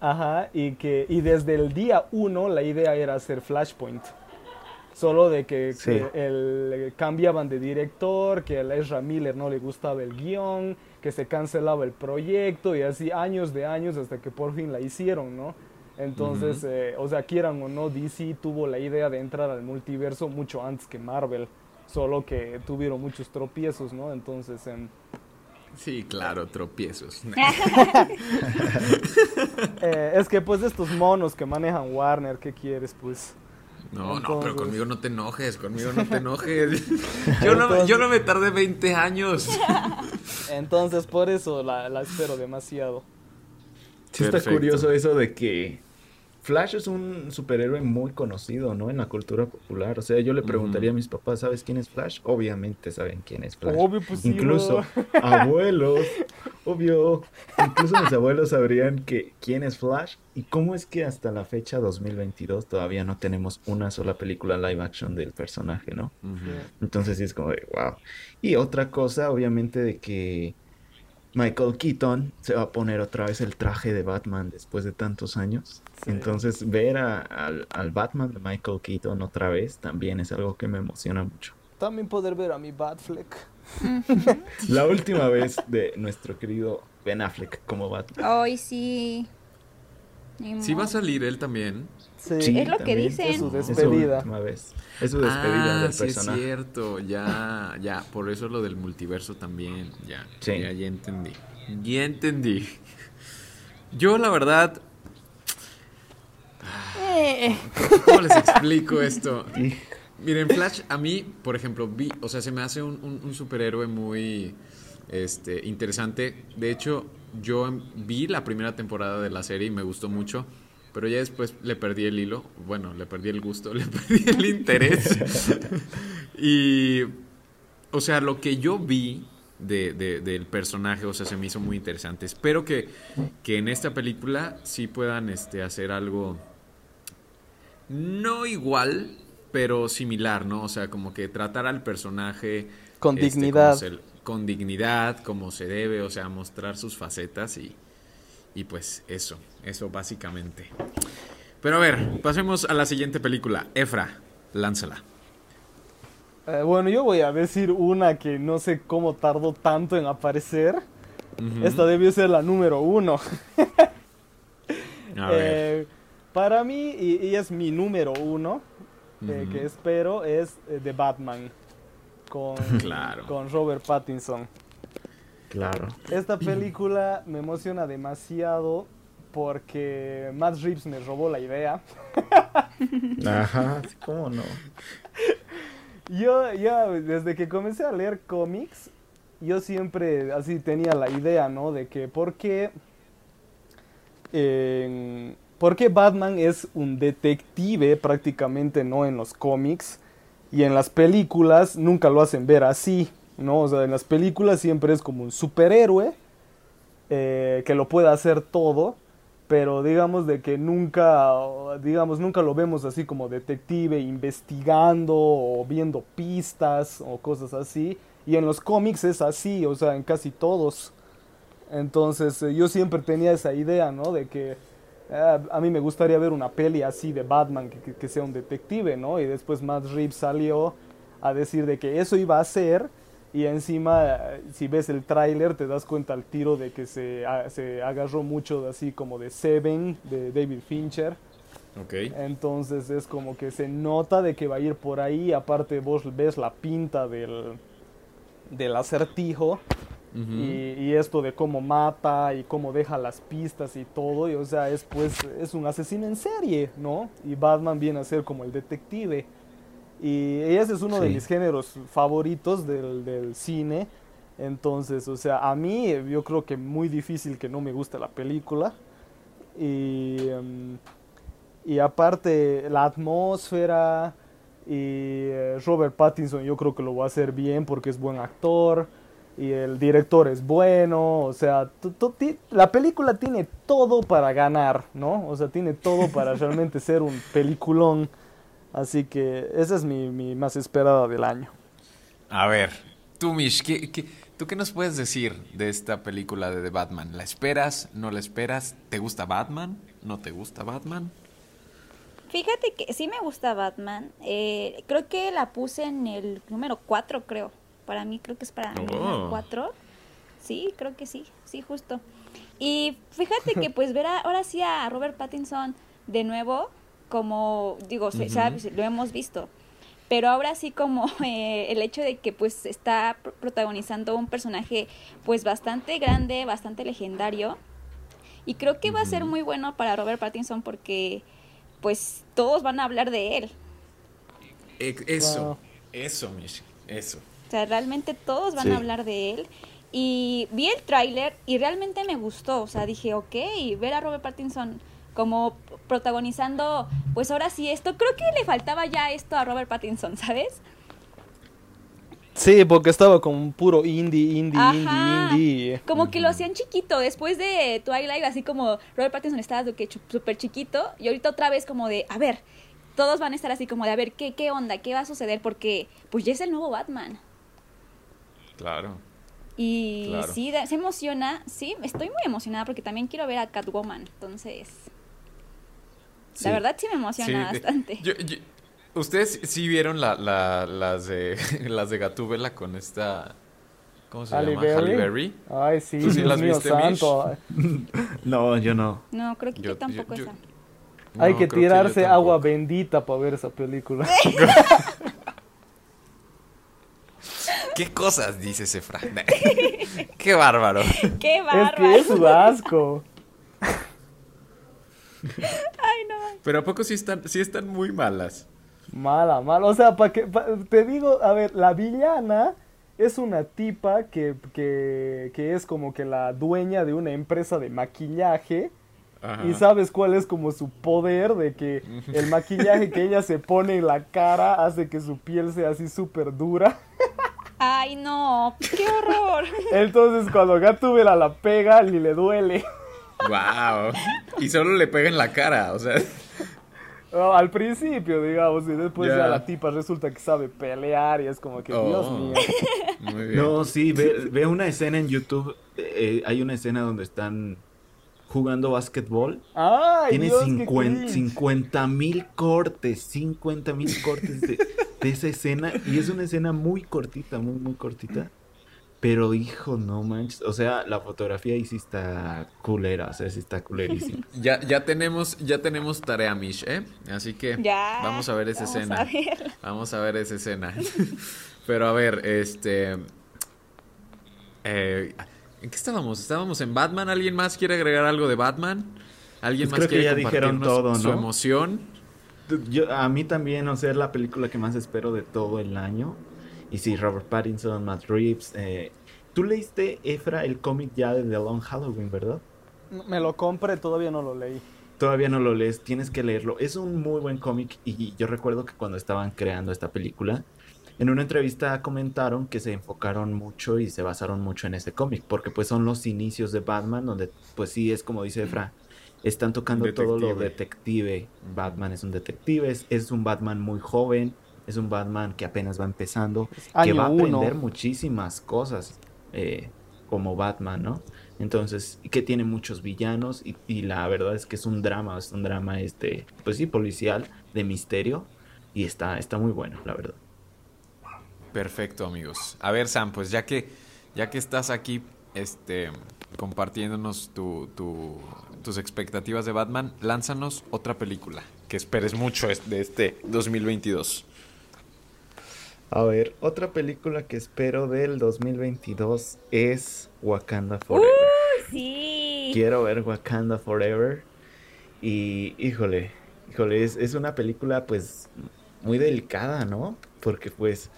Ajá, y que y desde el día 1 la idea era hacer Flashpoint. Solo de que, Sí. que el, cambiaban de director, que a Ezra Miller no le gustaba el guion, que se cancelaba el proyecto y así años de años hasta que por fin la hicieron, ¿no? Entonces, eh, o sea, quieran o no, DC tuvo la idea de entrar al multiverso mucho antes que Marvel, solo que tuvieron muchos tropiezos, ¿no? Entonces, em, Sí, claro, tropiezos. eh, es que pues estos monos que manejan Warner, ¿qué quieres? Pues... No, no, Entonces- pero conmigo no te enojes, conmigo no te enojes. Yo no, me- yo no me tardé 20 años. Entonces, por eso la, la espero demasiado. Sí está Perfecto. curioso eso de que Flash es un superhéroe muy conocido, ¿no? En la cultura popular. O sea, yo le preguntaría a mis papás, ¿sabes quién es Flash? Obviamente saben quién es Flash. Obvio, pues sí, Incluso abuelos, obvio, incluso mis abuelos sabrían que quién es Flash y cómo es que hasta la fecha 2022 todavía no tenemos una sola película live action del personaje, ¿no? Entonces sí es como de wow. Y otra cosa, obviamente, de que Michael Keaton se va a poner otra vez el traje de Batman después de tantos años. Sí. Entonces ver a- al, al Batman de Michael Keaton otra vez también es algo que me emociona mucho. También poder ver a mi Batfleck. La última vez de nuestro querido Ben Affleck como Batman. Ay, sí. Sí va a salir él también. Sí, Sí, Es lo que también. dicen. es su Es su despedida. última vez. Es su despedida ah, del sí es personaje. cierto. Ya, ya. Por eso lo del multiverso también. Ya, Sí. ya, ya entendí. Ya entendí. Yo, la verdad, ¿cómo les explico esto? Miren, Flash, a mí, por ejemplo, vi, o sea, se me hace un, un- un superhéroe muy este, interesante. De hecho, yo vi la primera temporada de la serie y me gustó mucho, pero ya después le perdí el hilo. Bueno, le perdí el gusto, le perdí el interés. y, o sea, lo que yo vi de, de- del personaje, o sea, se me hizo muy interesante. Espero que, que en esta película sí puedan este, hacer algo no igual, pero similar, ¿no? O sea, como que tratar al personaje Con este, dignidad. como se- con dignidad, como se debe, o sea, mostrar sus facetas y, y pues eso, eso básicamente. Pero a ver, pasemos a la siguiente película. Efra, lánzala. Eh, bueno, yo voy a decir una que no sé cómo tardó tanto en aparecer. Esta debió ser la número uno. A ver. Eh, para mí, y, y es mi número uno, eh, Ujú. que espero, es eh, The Batman. Con, Claro. con Robert Pattinson. Claro. Esta película me emociona demasiado porque Matt Reeves me robó la idea. Ajá, ¿cómo no? Yo ya desde que comencé a leer cómics, yo siempre así tenía la idea, ¿no? De que por qué, en- por qué Batman es un detective prácticamente, ¿no? En los cómics y en las películas nunca lo hacen ver así, ¿no? O sea, en las películas siempre es como un superhéroe eh, que lo puede hacer todo, pero digamos de que nunca, digamos, nunca lo vemos así como detective investigando o viendo pistas o cosas así. Y en los cómics es así, o sea, en casi todos. Entonces eh, yo siempre tenía esa idea, ¿no? De que eh, a mí me gustaría ver una peli así de Batman que, que- que sea un detective, ¿no? Y después Matt Reeves salió a decir de que eso iba a ser y encima eh, si ves el tráiler te das cuenta al tiro de que se, a- se agarró mucho de así como de Seven de David Fincher. Ok. Entonces es como que se nota de que va a ir por ahí. Aparte vos ves la pinta del, del acertijo. Y, y esto de cómo mata y cómo deja las pistas y todo, y, o sea, es pues es un asesino en serie, ¿no? Y Batman viene a ser como el detective. Y ese es uno de mis géneros favoritos del, del cine. Entonces, o sea, a mí yo creo que muy difícil que no me guste la película. Y, em, y aparte, la atmósfera y eh, Robert Pattinson yo creo que lo va a hacer bien porque es buen actor y el director es bueno, o sea, la película tiene todo para ganar, ¿no? O sea, tiene todo para realmente ser un peliculón. Así que esa es mi, mi más esperada del año. A ver, tú, Mish, ¿qué, qué, tú qué nos puedes decir de esta película de The Batman? ¿La esperas? ¿No la esperas? ¿Te gusta Batman? ¿No te gusta Batman? Fíjate que sí me gusta Batman. eh, creo que la puse en el número 4, creo. Para mí creo que es para Oh. número 4. Sí, creo que sí, sí, justo. Y fíjate que pues ver a- ahora sí a Robert Pattinson de nuevo, como digo, se- sabes, lo hemos visto. Pero ahora sí como eh, el hecho de que pues está pr- protagonizando un personaje pues bastante grande, bastante legendario. Y creo que va a ser muy bueno para Robert Pattinson porque pues todos van a hablar de él. Eso, Wow. eso, Mish, eso. O sea, realmente todos van Sí. a hablar de él. Y vi el tráiler y realmente me gustó. O sea, dije, ok, ver a Robert Pattinson como protagonizando, pues ahora sí esto. Creo que le faltaba ya esto a Robert Pattinson, ¿sabes? Sí, porque estaba con puro indie, indie, Ajá. indie, indie. Como que lo hacían chiquito. Después de Twilight, así como Robert Pattinson estaba súper chiquito. Y ahorita otra vez como de, a ver, todos van a estar así como de, a ver, ¿qué, qué onda? ¿Qué va a suceder? Porque pues ya es el nuevo Batman. Claro. Y Claro. sí, se emociona. Sí, estoy muy emocionada porque también quiero ver a Catwoman. Entonces, Sí. la verdad sí me emociona Sí, bastante. yo- yo- Ustedes sí vieron la, la- las de las de Gatúbela con esta ¿cómo se Halle llama? Berry. Halle Berry. Ay, sí, ¿Tú sí Dios las mío viste, santo. No, yo no. No, creo que Yo- yo, tampoco yo- yo- esa. Hay No, que tirarse agua bendita para ver esa película. ¿Qué cosas dice ese Fran? Qué bárbaro. ¡Qué es bárbaro! que es su asco. Ay, no. Pero a poco sí están sí están muy malas. Mala, mala. O sea, para que pa- te digo, a ver, la villana es una tipa que, que, que es como que la dueña de una empresa de maquillaje. Ajá. Y sabes cuál es como su poder de que el maquillaje que ella se pone en la cara hace que su piel sea así súper dura. Ay, no. ¡Qué horror! Entonces cuando Gatúbela la pega ni le duele. Wow. Y solo le pega en la cara, o sea, No, al principio, digamos, y después Ya. ya la tipa resulta que sabe pelear y es como que, Dios Oh. mío. muy bien. No, sí, ve, ve una escena en YouTube. eh, hay una escena donde están jugando básquetbol. Ay, Tiene Dios, qué 50 cringe. mil cortes, 50 mil cortes de, de esa escena. Y es una escena muy cortita, muy, muy cortita. Pero hijo, no manches. O sea, la fotografía ahí sí está culera, o sea, sí está culerísima. Ya, ya tenemos, ya tenemos tarea, Mish, ¿eh? Así que Ya. vamos a ver esa vamos escena. a ver. Vamos a ver esa escena. Pero a ver, este. eh, ¿En qué estábamos? Estábamos en Batman. ¿Alguien más quiere agregar algo de Batman? ¿Alguien Pues más creo que quiere ya dijeron compartirnos todo, su ¿no? emoción? Yo, a mí también, o sea, es la película que más espero de todo el año. Y sí, Robert Pattinson, Matt Reeves. eh, Tú leíste, Efra, el cómic ya de The Long Halloween, ¿verdad? Me lo compré, todavía no lo leí. Todavía no lo lees, tienes que leerlo. Es un muy buen cómic y yo recuerdo que cuando estaban creando esta película, en una entrevista comentaron que se enfocaron mucho y se basaron mucho en ese cómic, porque pues son los inicios de Batman, donde pues sí es como dice Efra, están tocando todo lo Detective. Batman es un detective, es, es un Batman muy joven, es un Batman que apenas va empezando, que va a uno. aprender muchísimas cosas eh, como Batman, ¿no? Entonces, que tiene muchos villanos y, y la verdad es que es un drama, es un drama este, pues sí, policial, de misterio y está, está muy bueno, la verdad. Perfecto, amigos. A ver, Sam, pues ya que, ya que estás aquí, este, compartiéndonos tu, tu- tus expectativas de Batman, lánzanos otra película que esperes mucho es- de este 2022. A ver, otra película que espero del 2022 es Wakanda Forever. Sí. Quiero ver Wakanda Forever. Y híjole, híjole, es, es una película pues muy delicada, ¿no? Porque pues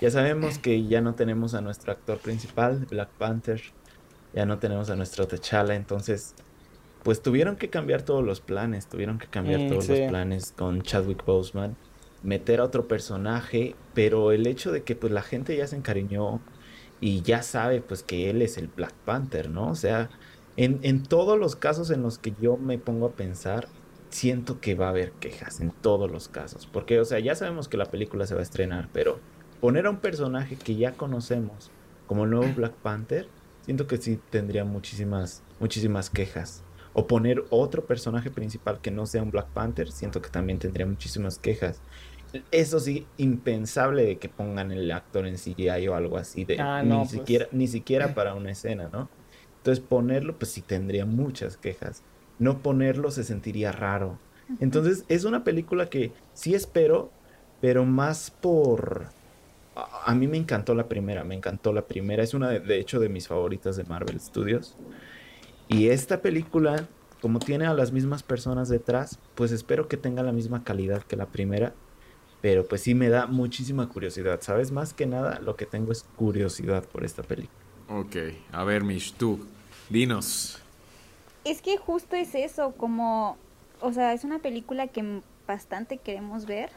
ya sabemos que ya no tenemos a nuestro actor principal, Black Panther, ya no tenemos a nuestro T'Challa, entonces pues tuvieron que cambiar todos los planes, tuvieron que cambiar Mm, todos sí. los planes con Chadwick Boseman, meter a otro personaje, pero el hecho de que pues la gente ya se encariñó y ya sabe pues que él es el Black Panther, ¿no? O sea, en, en todos los casos en los que yo me pongo a pensar, siento que va a haber quejas en todos los casos, porque o sea, ya sabemos que la película se va a estrenar, pero poner a un personaje que ya conocemos como el nuevo Black Panther, siento que sí tendría muchísimas muchísimas quejas. O poner otro personaje principal que no sea un Black Panther, siento que también tendría muchísimas quejas. Eso sí, impensable de que pongan el actor en CGI o algo así, de, Ah, ni, no, pues. siquiera, ni siquiera para una escena, ¿no? Entonces ponerlo, pues sí tendría muchas quejas. No ponerlo se sentiría raro. Entonces es una película que sí espero, pero más por... A, a mí me encantó la primera, me encantó la primera. Es una, de, de hecho, de mis favoritas de Marvel Studios. Y esta película, como tiene a las mismas personas detrás, pues espero que tenga la misma calidad que la primera. Pero pues sí me da muchísima curiosidad, ¿sabes? Más que nada lo que tengo es curiosidad por esta película. Ok, a ver, Mish, tú, dinos. Es que justo es eso, como, o sea, es una película que bastante queremos ver,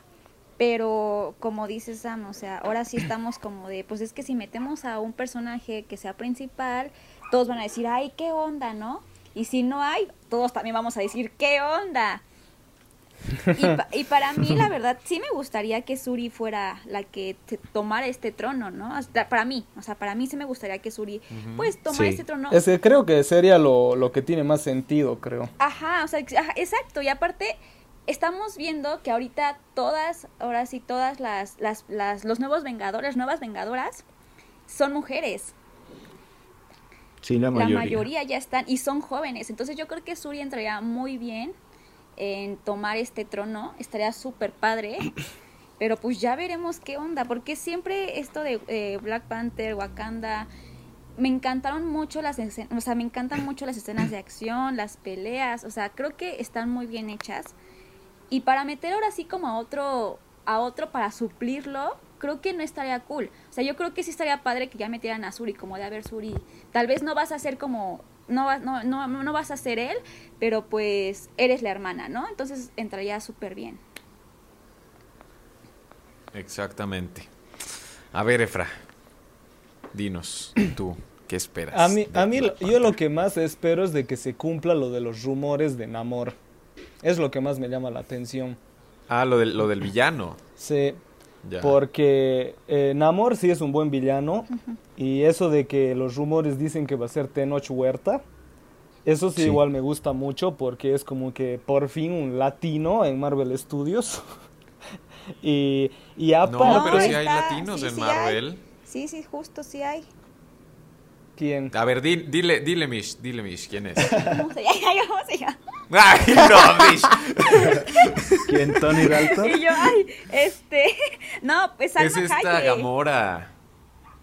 pero como dice Sam, o sea, ahora sí estamos como de, pues es que si metemos a un personaje que sea principal, todos van a decir, ay, qué onda, ¿no? Y si no hay, todos también vamos a decir, ¿qué onda? Y, pa- y para mí, la verdad, sí me gustaría que Suri fuera la que tomara este trono, ¿no? Hasta para mí, o sea, para mí sí me gustaría que Suri, pues, tomara Sí. este trono. Es que creo que sería lo, lo que tiene más sentido, creo. Ajá, o sea, ajá, exacto. Y aparte, estamos viendo que ahorita todas, ahora sí, todas las, las, las, los nuevos vengadores, nuevas vengadoras, son mujeres. Sí, la La mayoría. mayoría ya están y son jóvenes. Entonces yo creo que Suri entraría muy bien en tomar este trono. Estaría súper padre. Pero pues ya veremos qué onda. Porque siempre esto de eh, Black Panther, Wakanda, me encantaron mucho las escenas, o sea, me encantan mucho las escenas de acción, las peleas, o sea, creo que están muy bien hechas. Y para meter ahora sí como a otro, a otro para suplirlo, creo que no estaría cool. O sea, yo creo que sí estaría padre que ya metieran a Suri, como de a ver Suri, tal vez no vas a ser como, no, vas- no, no, no vas a ser él, pero pues eres la hermana, ¿no? Entonces entraría súper bien. Exactamente. A ver, Efra, dinos, tú, ¿qué esperas? A mí, a mí lo- yo lo que más espero es de que se cumpla lo de los rumores de Namor. Es lo que más me llama la atención. Ah, lo del, lo del villano. Sí, Ya. porque eh, Namor sí es un buen villano. Y eso de que los rumores dicen que va a ser Tenoch Huerta. Eso sí, Sí. igual me gusta mucho porque es como que por fin un latino en Marvel Studios. y, y aparte... No, pero sí hay latinos sí, en sí Marvel. hay. Sí, sí, justo sí hay. ¿Quién? A ver, di- dile, dile, Mish, dile, Mish, ¿quién es? ¿Cómo se llama? ¿Cómo se llama? ¡Ay, no, Mish! ¿Quién? ¿Tony Dalton? Y yo, ay, este, no, pues Salma Es esta Hayek. Gamora.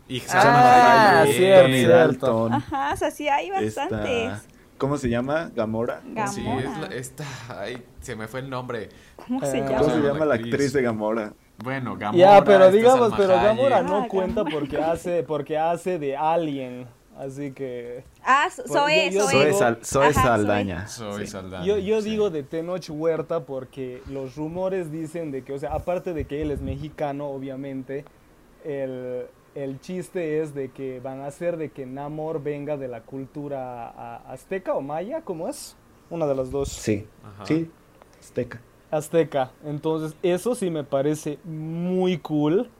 Hija Ah, Salma Hayek. cierto, Tony cierto. Dalton. Ajá, o sea, sí hay Esta- bastantes. ¿Cómo se llama? ¿Gamora? Gamora. Sí, es la- esta. Ay, se me fue el nombre. ¿Cómo se Eh, llama? ¿Cómo se llama la la actriz? de Gamora? Bueno, Gamora. Ya, pero esta digamos, pero. Gamora no Ah, cuenta Gamora. porque hace, porque hace de Alien. Así que... Ah, So- Pues, Zoe, yo- yo Zoe. Zoe, Sal- Zoe Ajá, Saldaña. Soy Sí. Saldaña. Yo, yo sí. digo de Tenoch Huerta porque los rumores dicen de que, o sea, aparte de que él es mexicano, obviamente, el, el chiste es de que van a hacer de que Namor venga de la cultura a- azteca o maya, ¿cómo es? Una de las dos. Sí. Ajá. Sí. Azteca. Azteca. Entonces, eso sí me parece muy cool.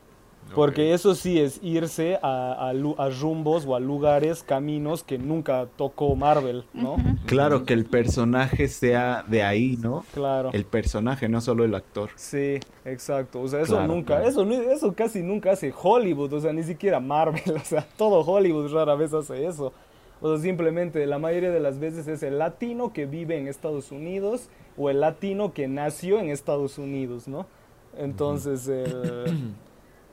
Porque eso sí es irse a, a rumbos o a lugares, caminos que nunca tocó Marvel, ¿no? Claro, que el personaje sea de ahí, ¿no? Claro. El personaje, no solo el actor. Sí, exacto. O sea, eso Claro, nunca, claro. eso, eso casi nunca hace Hollywood, o sea, ni siquiera Marvel, o sea, todo Hollywood rara vez hace eso. O sea, simplemente la mayoría de las veces es el latino que vive en Estados Unidos o el latino que nació en Estados Unidos, ¿no? Entonces, el-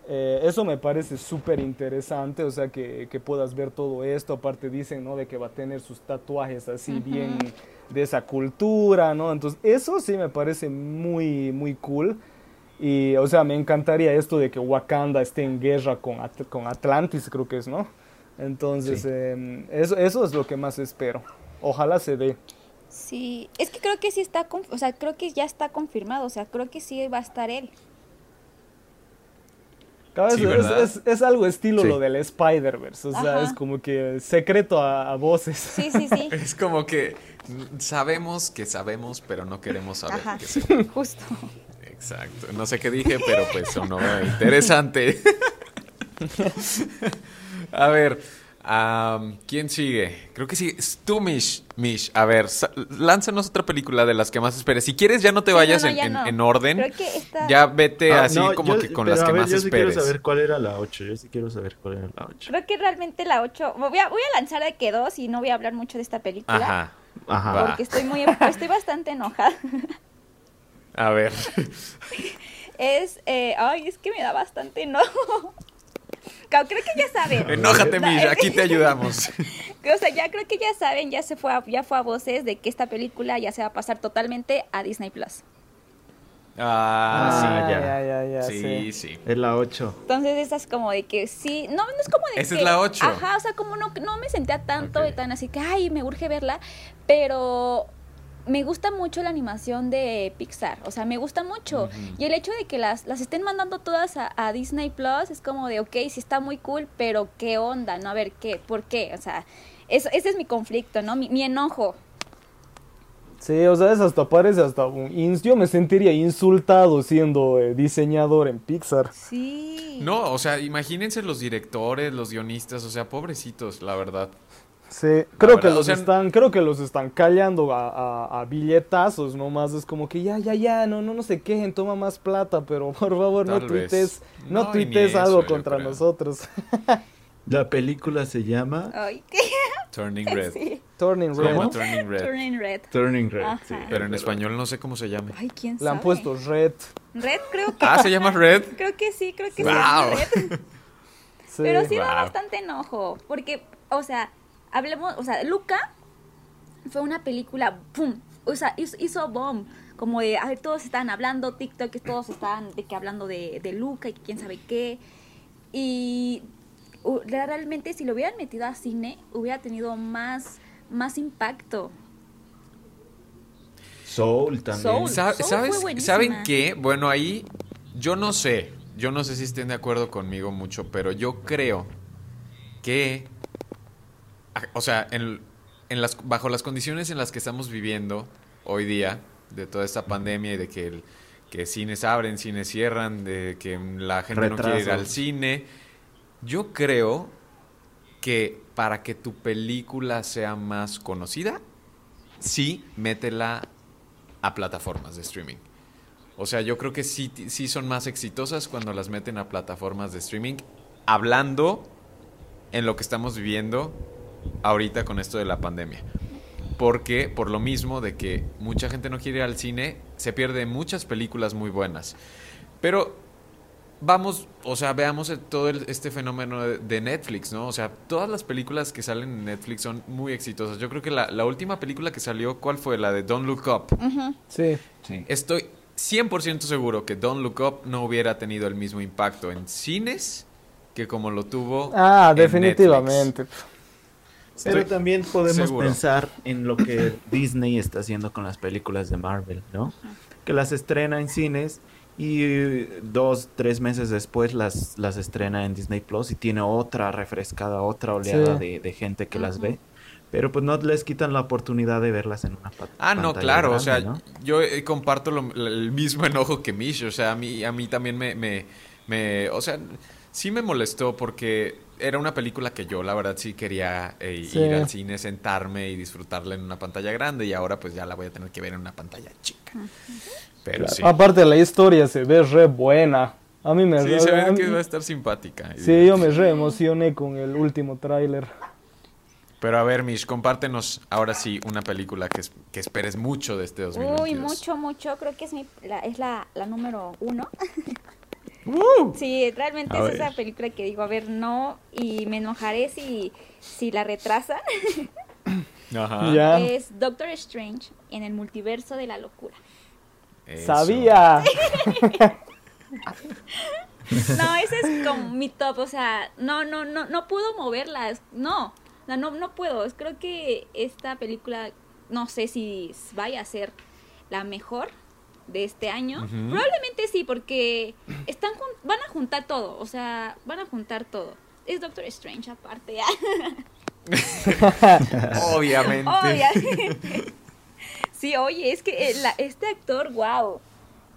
Eh, eso me parece súper interesante, o sea, que, que puedas ver todo esto. Aparte dicen, ¿no? De que va a tener sus tatuajes así bien de esa cultura, ¿no? Entonces, eso sí me parece muy, muy cool. Y, o sea, me encantaría esto de que Wakanda esté en guerra con, At- con Atlantis, creo que es, ¿no? Entonces, Sí. em, eso, eso es lo que más espero. Ojalá se dé. Sí, es que creo que sí está, o sea, creo que ya está confirmado, o sea, creo que sí va a estar él. Sí, es, ¿verdad? es- es algo estilo Sí. lo del Spider-Verse, o sea, Ajá. es como que secreto a, a voces. Sí, sí, sí. Es como que sabemos que sabemos, pero no queremos saber Ajá, que justo. Exacto. No sé qué dije, pero pues sonó interesante. A ver, am, ¿quién sigue? Creo que sí, tú, Mish. Mish, a ver, lánzanos otra película de las que más esperes. Si quieres, ya no te Sí, vayas no, en, ya en- no. en orden. Creo que esta- Ya vete Ah, así no, como yo- que con las que ver, más yo sí esperes. quiero saber cuál era la 8. Yo sí quiero saber cuál era la 8. Creo que realmente la 8, voy a, voy a lanzar de que dos y no voy a hablar mucho de esta película. Ajá. Ajá. Porque estoy muy, estoy bastante enojada. A ver. Es, eh, ay, es que me da bastante enojo. Creo que ya saben. Enójate, es- aquí te ayudamos. O sea, ya creo que ya saben, ya se fue a, ya fue a voces de que esta película ya se va a pasar totalmente a Disney Plus. Ah, Ah, ya. ya, ya, ya, sí. sí. Sí, sí. Es la 8. Entonces esa es como de que sí, no, no es como de Esa que... es la ocho. Ajá, o sea, como no, no me sentía tanto y tan así que, ay, me urge verla, pero me gusta mucho la animación de Pixar, o sea, me gusta mucho. Y el hecho de que las, las estén mandando todas a, a Disney Plus es como de, ok, sí está muy cool, pero ¿qué onda? ¿No? A ver, ¿qué? ¿Por qué? O sea, eso, ese es mi conflicto, ¿no? Mi, mi enojo. Sí, o sea, es hasta parece hasta un... ins- Yo me sentiría insultado siendo eh, diseñador en Pixar. Sí. No, o sea, imagínense los directores, los guionistas, o sea, pobrecitos, la verdad. Sí, creo que o los sea- están, creo que los están callando a, a- a billetazos nomás, es como que ya, ya, ya, no, no, no se quejen, toma más plata, pero por favor no Tal tuites, no, No, tuites algo contra nosotros. La película se llama. Turning Red. Sí. Turning Red. ¿no? Turning Red. Turning Red. Turning Red. Sí, Pero en es español no sé cómo se llama. Ay, ¿quién Le sabe? han puesto Red. Red, creo que... Ah, se llama Red. Creo que sí, creo que Wow. se llama Red. Sí. Pero sí da Wow. bastante enojo, porque, o sea, hablemos, o sea, Luca fue una película, ¡pum! O sea, hizo, hizo bomb, como de, a ver, todos estaban hablando, TikTok, todos estaban de que hablando de, de Luca y quién sabe qué. Y realmente si lo hubieran metido a cine, hubiera tenido más, más impacto. Soul también. Soul. Sa- Soul ¿Sabes? fue. ¿Saben qué? Bueno, ahí yo no sé. Yo no sé si estén de acuerdo conmigo mucho, pero yo creo que, o sea, en, en las, bajo las condiciones en las que estamos viviendo hoy día, de toda esta pandemia y de que, el- que cines abren, cines cierran, de que la gente no quiere ir al cine, yo creo que para que tu película sea más conocida, sí, métela a plataformas de streaming. O sea, yo creo que sí, sí son más exitosas cuando las meten a plataformas de streaming, hablando en lo que estamos viviendo ahorita con esto de la pandemia. Porque por lo mismo de que mucha gente no quiere ir al cine, se pierden muchas películas muy buenas. Pero vamos, o sea, veamos todo el- este fenómeno de, de Netflix, ¿no? O sea, todas las películas que salen en Netflix son muy exitosas. Yo creo que la, la última película que salió, ¿cuál fue? La de Don't Look Up. Sí. Sí. Estoy 100% seguro que Don't Look Up no hubiera tenido el mismo impacto en cines que como lo tuvo. Ah, en definitivamente. Netflix. Pero Estoy también podemos seguro. pensar en lo que Disney está haciendo con las películas de Marvel, ¿no? Que las estrena en cines y eh, dos, tres meses después las, las estrena en Disney Plus y tiene otra refrescada, otra oleada Sí. de, de gente que las Ujú. ve. Pero pues no les quitan la oportunidad de verlas en una pa- Ah, no, pantalla claro, o grande, sea, ¿no? yo eh, comparto lo- el mismo enojo que Mish, o sea, a mí, a mí también me, me, me- o sea, sí me molestó porque era una película que yo, la verdad, sí quería eh, Sí. ir al cine, sentarme y disfrutarla en una pantalla grande y ahora pues ya la voy a tener que ver en una pantalla chica. Pero Claro. sí. Aparte la historia se ve re buena. A mí me Sí, re- se ve que va a estar simpática. y Sí, yo me re emocioné con el último tráiler. Pero a ver, Mish, compártenos ahora sí una película que, es- que esperes mucho de este 2022. Uy, mucho, mucho. Creo que es, mi, la, es la, la número uno. Sí, realmente A es ver. esa película que digo, a ver, no, y me enojaré si, si la retrasan. Ajá. Es Doctor Strange en el multiverso de la locura. Eso. Sabía. No, ese es como mi top, o sea, no, no, no, no puedo moverlas, no, no, no, no puedo. Creo que esta película, no sé si vaya a ser la mejor de este año. Probablemente sí, porque están jun- van a juntar todo, o sea, van a juntar todo. Es Doctor Strange aparte, Obviamente. obviamente. Sí, oye, es que eh, la- este actor, wow,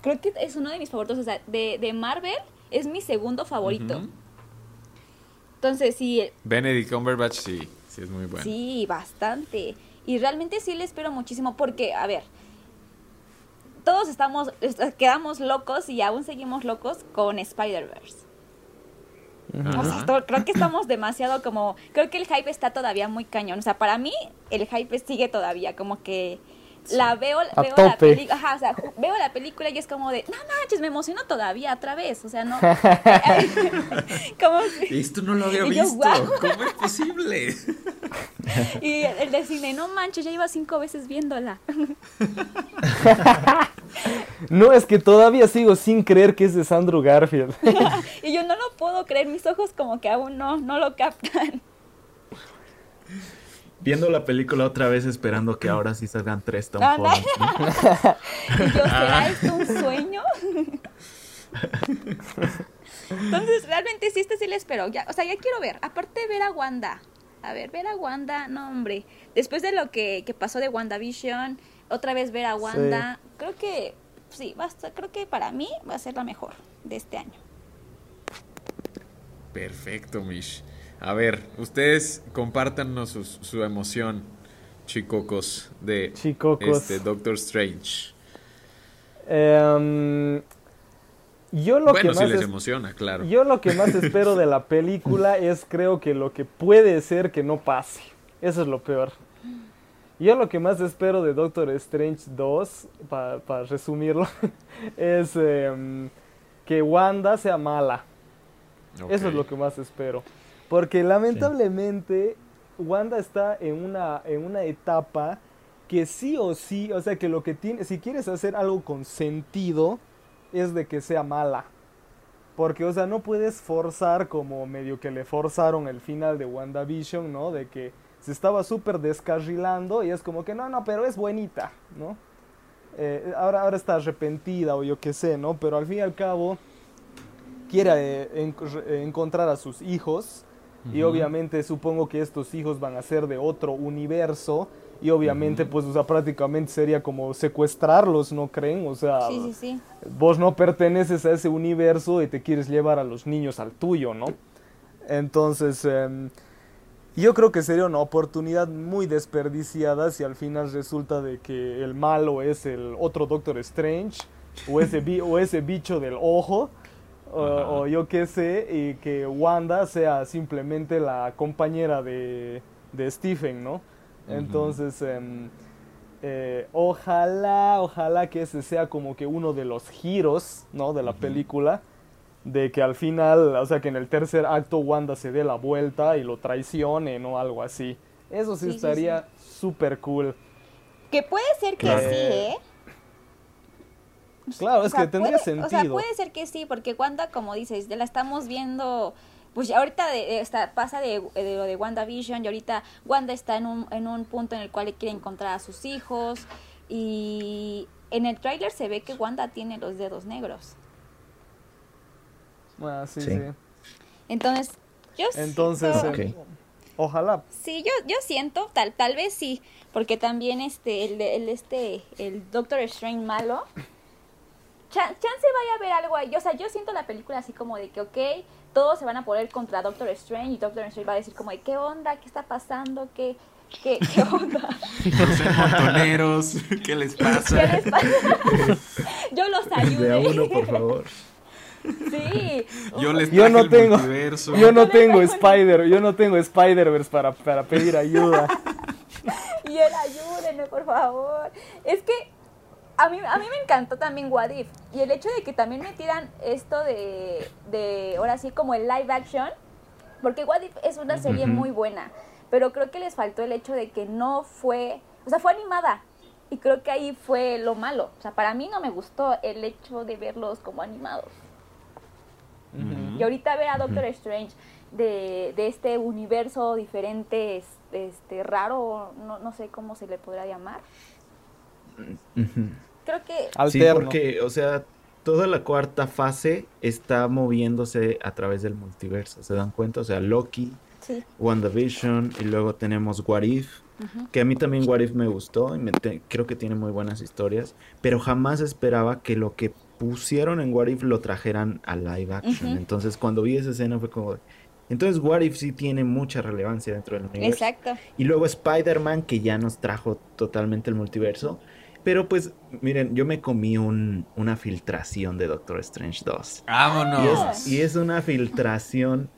creo que es uno de mis favoritos, o sea, de, de Marvel es mi segundo favorito. Entonces, sí, Benedict Cumberbatch sí, sí es muy bueno. Sí, bastante. Y realmente sí le espero muchísimo porque, a ver, todos estamos, est- quedamos locos y aún seguimos locos con Spider-Verse. O sea, creo que estamos demasiado como, creo que el hype está todavía muy cañón. O sea, para mí el hype sigue todavía, como que la veo, A veo la película, ajá, o sea, ju- veo la película y es como de, no manches, me emociono todavía otra vez. O sea, no. como si- Esto no lo había Y yo, visto. ¿Cómo es posible? Y el, el de cine, no manches, ya iba cinco veces viéndola. No, es que todavía sigo sin creer que es de Sandro Garfield. y yo no lo puedo creer, mis ojos como que aún no, no lo captan. Viendo la película otra vez esperando que ahora sí salgan tres Tom Ah. Holland. ¿no? Y yo, ¿será esto un sueño? Entonces, realmente sí, este sí le espero. Ya, o sea, ya quiero ver. Aparte ver a Wanda. A ver, ver a Wanda, no, hombre. Después de lo que, que pasó de WandaVision, otra vez ver a Wanda. Creo que, sí, basta. Creo que para mí va a ser la mejor de este año. Perfecto, Mish. A ver, ustedes compártanos su, su emoción, chicocos, de Chicocos. este Doctor Strange. Em, yo lo bueno, que si más les es- emociona, claro. Yo lo que más espero de la película es creo que lo que puede ser que no pase. Eso es lo peor. Yo lo que más espero de Doctor Strange 2, para resumirlo, es em, que Wanda sea mala. Eso es lo que más espero. Porque lamentablemente Wanda está en una, en una etapa que sí o sí, o sea que lo que tiene, si quieres hacer algo con sentido, es de que sea mala. Porque, o sea, no puedes forzar como medio que le forzaron el final de WandaVision, ¿no? De que se estaba súper descarrilando y es como que no, no, pero es buenita, ¿no? Eh, ahora, ahora está arrepentida o yo qué sé, ¿no? Pero al fin y al cabo quiere eh, en- encontrar a sus hijos y obviamente supongo que estos hijos van a ser de otro universo y obviamente pues o sea, prácticamente sería como secuestrarlos, ¿no creen? O sea, Sí, sí, sí. vos no perteneces a ese universo y te quieres llevar a los niños al tuyo, ¿no? Entonces, em, yo creo que sería una oportunidad muy desperdiciada si al final resulta de que el malo es el otro Doctor Strange o ese, bi- o ese bicho del ojo. O, yo qué sé, y que Wanda sea simplemente la compañera de, de Stephen, ¿no? Entonces, em, eh, ojalá, ojalá que ese sea como que uno de los giros, ¿no? De la película. De que al final, o sea, que en el tercer acto Wanda se dé la vuelta y lo traicione, ¿no? Algo así. Eso sí, estaría súper cool. Que puede ser que Claro. sí, ¿eh? Claro, O es sea, que tendría puede- sentido. O sea, puede ser que sí, porque Wanda, como dices, ya la estamos viendo. Pues ya ahorita de, de- está- pasa de, de lo de WandaVision y ahorita Wanda está en un, en un punto en el cual quiere encontrar a sus hijos. Y en el tráiler se ve que Wanda tiene los dedos negros. Ah, sí, Sí. sí. Entonces, yo Entonces, siento- eh, Ok. ojalá. Sí, yo, yo siento, tal, tal vez sí, porque también este, el, el, este, el Doctor Strange malo, chance vaya a haber algo ahí, o sea, yo siento la película así como de que, ok, todos se van a poner contra Doctor Strange y Doctor Strange va a decir como de, ¿qué onda? ¿Qué está pasando? ¿Qué, qué, qué onda? No sean montoneros, ¿qué les ¿Qué pasa? les pasa? yo los De a ayude. uno, por favor. Sí. Yo les Yo no el tengo- multiverso. Yo no tengo Spider, yo no tengo Spider-Verse para, para pedir ayuda. Y él, ayúdenme, por favor. Es que a mí, a mí me encantó también What If. Y el hecho de que también metieran esto de, de ahora sí, como el live action. Porque What If es una serie muy buena. Pero creo que les faltó el hecho de que no fue. O sea, fue animada. Y creo que ahí fue lo malo. O sea, para mí no me gustó el hecho de verlos como animados. Y ahorita ver a Doctor Strange de, de este universo diferente, es- este, raro, no, no sé cómo se le podrá llamar. Creo que Sí, porque, o sea, toda la cuarta fase está moviéndose a través del multiverso, ¿se dan cuenta? O sea, Loki, sí. WandaVision y luego tenemos What If, que a mí también What If me gustó y me te- creo que tiene muy buenas historias, pero jamás esperaba que lo que pusieron en What If lo trajeran a live action. Ujú. Entonces, cuando vi esa escena fue como... Entonces, What If sí tiene mucha relevancia dentro del universo. Exacto. Y luego Spider-Man, que ya nos trajo totalmente el multiverso. Pero pues, miren, yo me comí un- una filtración de Doctor Strange 2. Y Vámonos. es, y es una filtración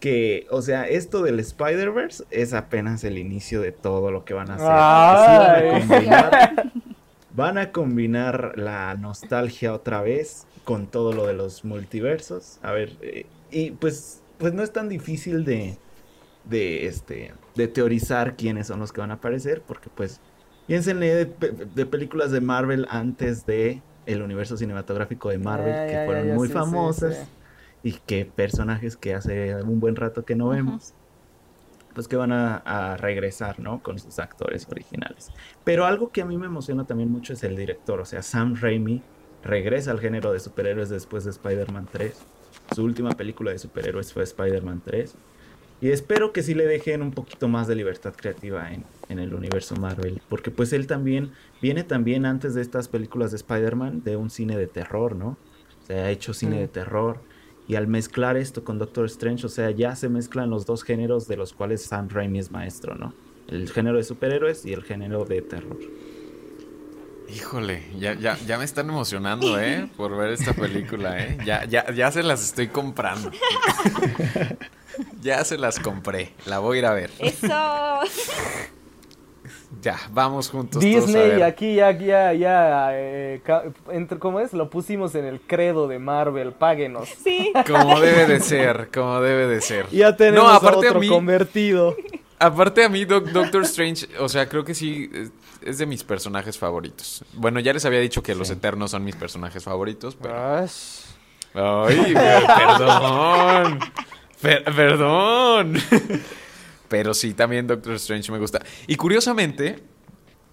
que, o sea, esto del Spider-Verse es apenas el inicio de todo lo que van a hacer. Ay. Porque sí van, a combinar, van a combinar la nostalgia otra vez con todo lo de los multiversos. A ver, eh, y pues, pues no es tan difícil de, de, este, de teorizar quiénes son los que van a aparecer, porque pues, piénsenle de, pe- de películas de Marvel antes de el universo cinematográfico de Marvel, que ya, fueron ya, muy sí, famosas sí. y que personajes que hace un buen rato que no vemos, pues que van a, a regresar, ¿no? Con sus actores originales. Pero algo que a mí me emociona también mucho es el director, o sea, Sam Raimi regresa al género de superhéroes después de Spider-Man 3. Su última película de superhéroes fue Spider-Man 3. Y espero que sí le dejen un poquito más de libertad creativa en, en el universo Marvel. Porque pues él también viene también antes de estas películas de Spider-Man de un cine de terror, ¿no? O sea, ha hecho cine Mm. de terror. Y al mezclar esto con Doctor Strange, o sea, ya se mezclan los dos géneros de los cuales Sam Raimi es maestro, ¿no? El género de superhéroes y el género de terror. Híjole, ya, ya, ya me están emocionando, ¿eh? Por ver esta película, ¿eh? Ya, ya, ya se las estoy comprando. ya se las compré. La voy a ir a ver. Eso. Ya, vamos juntos. todos a Disney ver. aquí ya, ya, ya, eh, entre, ¿cómo es? Lo pusimos en el credo de Marvel, páguenos. Sí. Como debe de ser, como debe de ser. Ya tenemos no, a aparte otro a mí, convertido. aparte a mí, Doc- Doctor Strange, o sea, creo que sí es- de mis personajes favoritos. Bueno, ya les había dicho que los Eternos son mis personajes favoritos, pero... Ay, per- perdón. Per- perdón. Pero sí, también Doctor Strange me gusta. Y curiosamente,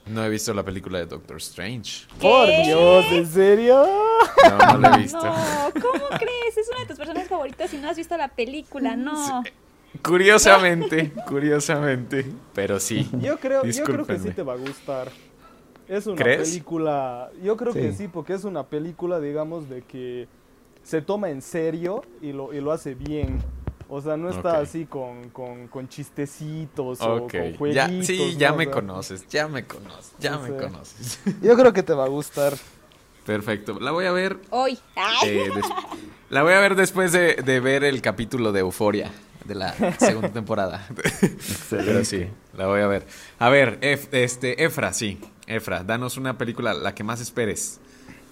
no he visto la película de Doctor Strange. Por ¿Qué? Dios, ¿en serio? No, no la he visto. No, ¿cómo crees? Es una de tus personas favoritas y no has visto la película, no. Curiosamente, curiosamente. Pero sí. Yo creo, yo creo que sí te va a gustar. Es una ¿Crees? película, yo creo que Sí. sí, porque es una película, digamos, de que se toma en serio y lo, y lo hace bien. O sea, no está así con, con, con chistecitos o con jueguitos. Ya, sí, ya ¿no? O me sea, conoces, ya me conoces, ya me conoces. Yo creo que te va a gustar. Perfecto. La voy a ver. Hoy. Ay. eh, des- la voy a ver después de, de ver el capítulo de Euforia de la segunda temporada. Pero sí, la voy a ver. A ver, Ef- este, Efra, sí. Efra, danos una película, la que más esperes.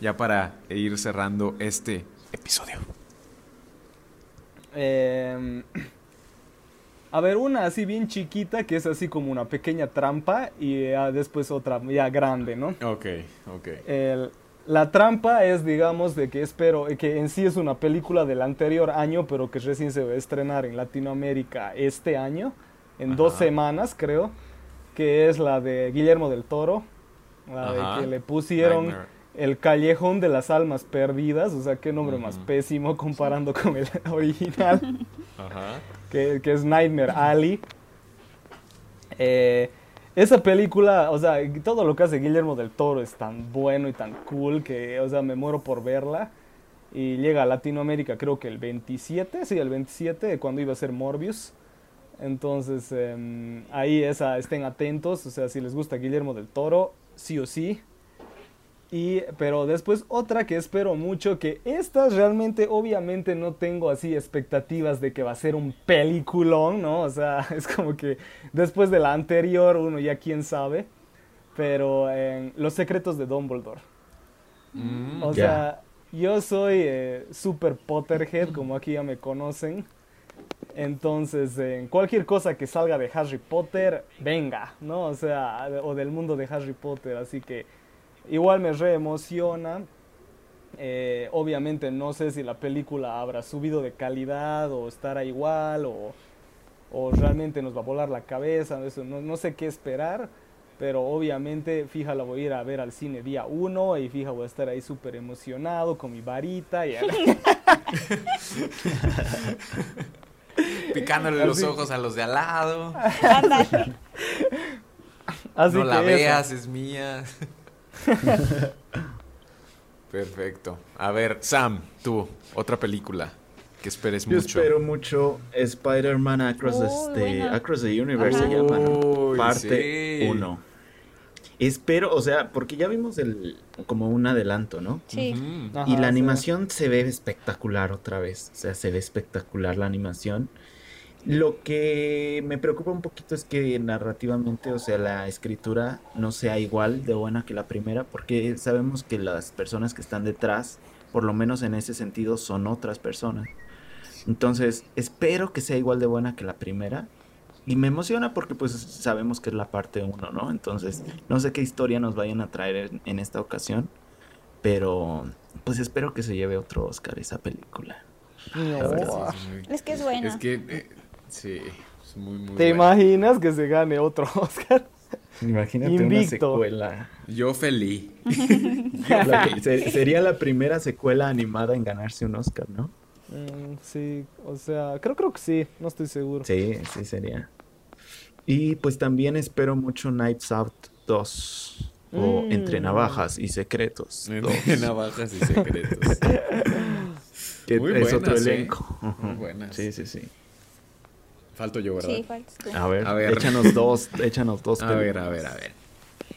Ya para ir cerrando este episodio. Eh, a ver, una así bien chiquita, que es así como una pequeña trampa, y ya después otra ya grande, ¿no? Ok, ok. El- la trampa es, digamos, de que espero, que en sí es una película del anterior año, pero que recién se va a estrenar en Latinoamérica este año, en dos semanas, creo, que es la de Guillermo del Toro, la Ajá. de que le pusieron Nightmare. El Callejón de las Almas Perdidas, o sea, qué nombre más pésimo comparando con el original Ajá. que, que es Nightmare Alley. Eh, esa película, o sea, todo lo que hace Guillermo del Toro es tan bueno y tan cool que, o sea, me muero por verla. Y llega a Latinoamérica creo que el 27, sí, el 27, cuando iba a ser Morbius. Entonces, em, ahí esa, estén atentos, o sea, si les gusta Guillermo del Toro, sí o sí. Y, pero después otra que espero mucho, que esta realmente obviamente no tengo así expectativas de que va a ser un peliculón, ¿no? O sea, es como que después de la anterior uno ya quién sabe. Pero Los secretos de Dumbledore. Mm, O sea, yo soy eh, super Potterhead, como aquí ya me conocen. Entonces, eh, en cualquier cosa que salga de Harry Potter, venga, ¿no? O sea, o del mundo de Harry Potter. Así que igual me reemociona. Eh, obviamente no sé si la película habrá subido de calidad o estará igual o, o realmente nos va a volar la cabeza. Eso, no, no sé qué esperar. Pero obviamente, fija, la voy a ir a ver al cine día uno y fija, voy a estar ahí súper emocionado con mi varita. Y Picándole los ojos a los de al lado. Así no la eso. veas, es mía. Perfecto. A ver, Sam, tú, otra película que esperes Yo mucho. espero mucho Spider-Man Across, este, bueno. Across the Universe se llama, Parte sí. 1. Espero, o sea, porque ya vimos el como un adelanto, ¿no? Sí. Ajá, y la sí. animación se ve espectacular otra vez. O sea, se ve espectacular la animación. Lo que me preocupa un poquito es que narrativamente, o sea, la escritura no sea igual de buena que la primera, porque sabemos que las personas que están detrás, por lo menos en ese sentido, son otras personas. Entonces, espero que sea igual de buena que la primera. Y me emociona porque pues sabemos que es la parte 1, ¿no? Entonces, no sé qué historia nos vayan a traer en, en esta ocasión. Pero pues espero que se lleve otro Oscar esa película. No. La verdad, Sí, es que es bueno. Es que, eh, sí, es muy, muy ¿Te bueno. imaginas que se gane otro Oscar? Imagínate Invicto. una secuela. Yo feliz. La que- se- sería la primera secuela animada en ganarse un Oscar, ¿no? Mm, sí, o sea, creo, creo que sí, no estoy seguro. Sí, sí sería. Y pues también espero mucho Knives Out 2. O Mm. Entre Navajas y Secretos. Entre 2, navajas y secretos. que Muy es otro buenas, ¿eh? elenco. Muy buenas. Sí, sí, sí. Falto yo, ¿verdad? Sí, faltas tú. A ver, A ver. échanos dos, échanos dos. A ver, a ver, a ver.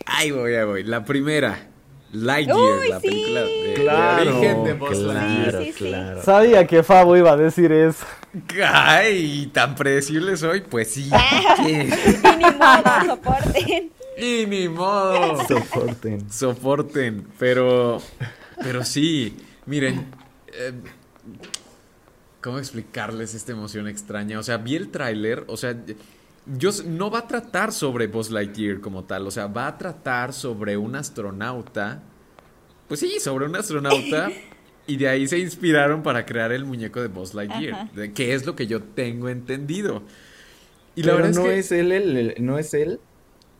Ahí voy, ahí voy. La primera. Lightyear, Uy, la sí. película de, de Claro, origen de Buzz Lightyear. claro, Sí, sí, sí. claro. Sabía que Fabo iba a decir eso. Ay, tan predecible soy, pues sí. Y ni modo, soporten. y ni modo. Soporten. Soporten, pero pero sí, miren, eh, ¿cómo explicarles esta emoción extraña? O sea, vi el tráiler, o sea, yo no va a tratar sobre Buzz Lightyear como tal, o sea, va a tratar sobre un astronauta. Pues sí, sobre un astronauta y de ahí se inspiraron para crear el muñeco de Buzz Lightyear, de- que es lo que yo tengo entendido. Y la Pero verdad no es él, el- el- no es él.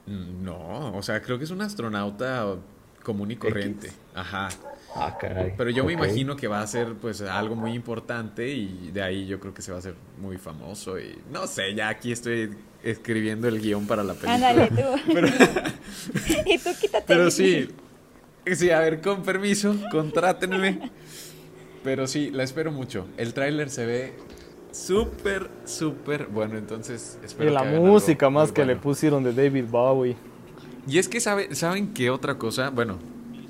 No, o sea, creo que es un astronauta común y corriente. Ajá. Ah, caray. Pero yo me imagino que va a ser pues algo muy importante y de ahí yo creo que se va a hacer muy famoso y no sé, ya aquí estoy escribiendo el guion para la película. Ándale tú. y tú quítate. Pero sí, sí, a ver, con permiso, contrátenme. Pero sí, la espero mucho. El tráiler se ve súper, súper bueno, entonces espero Y la que música más que le pusieron de David Bowie. Y es que sabe, saben qué otra cosa, bueno,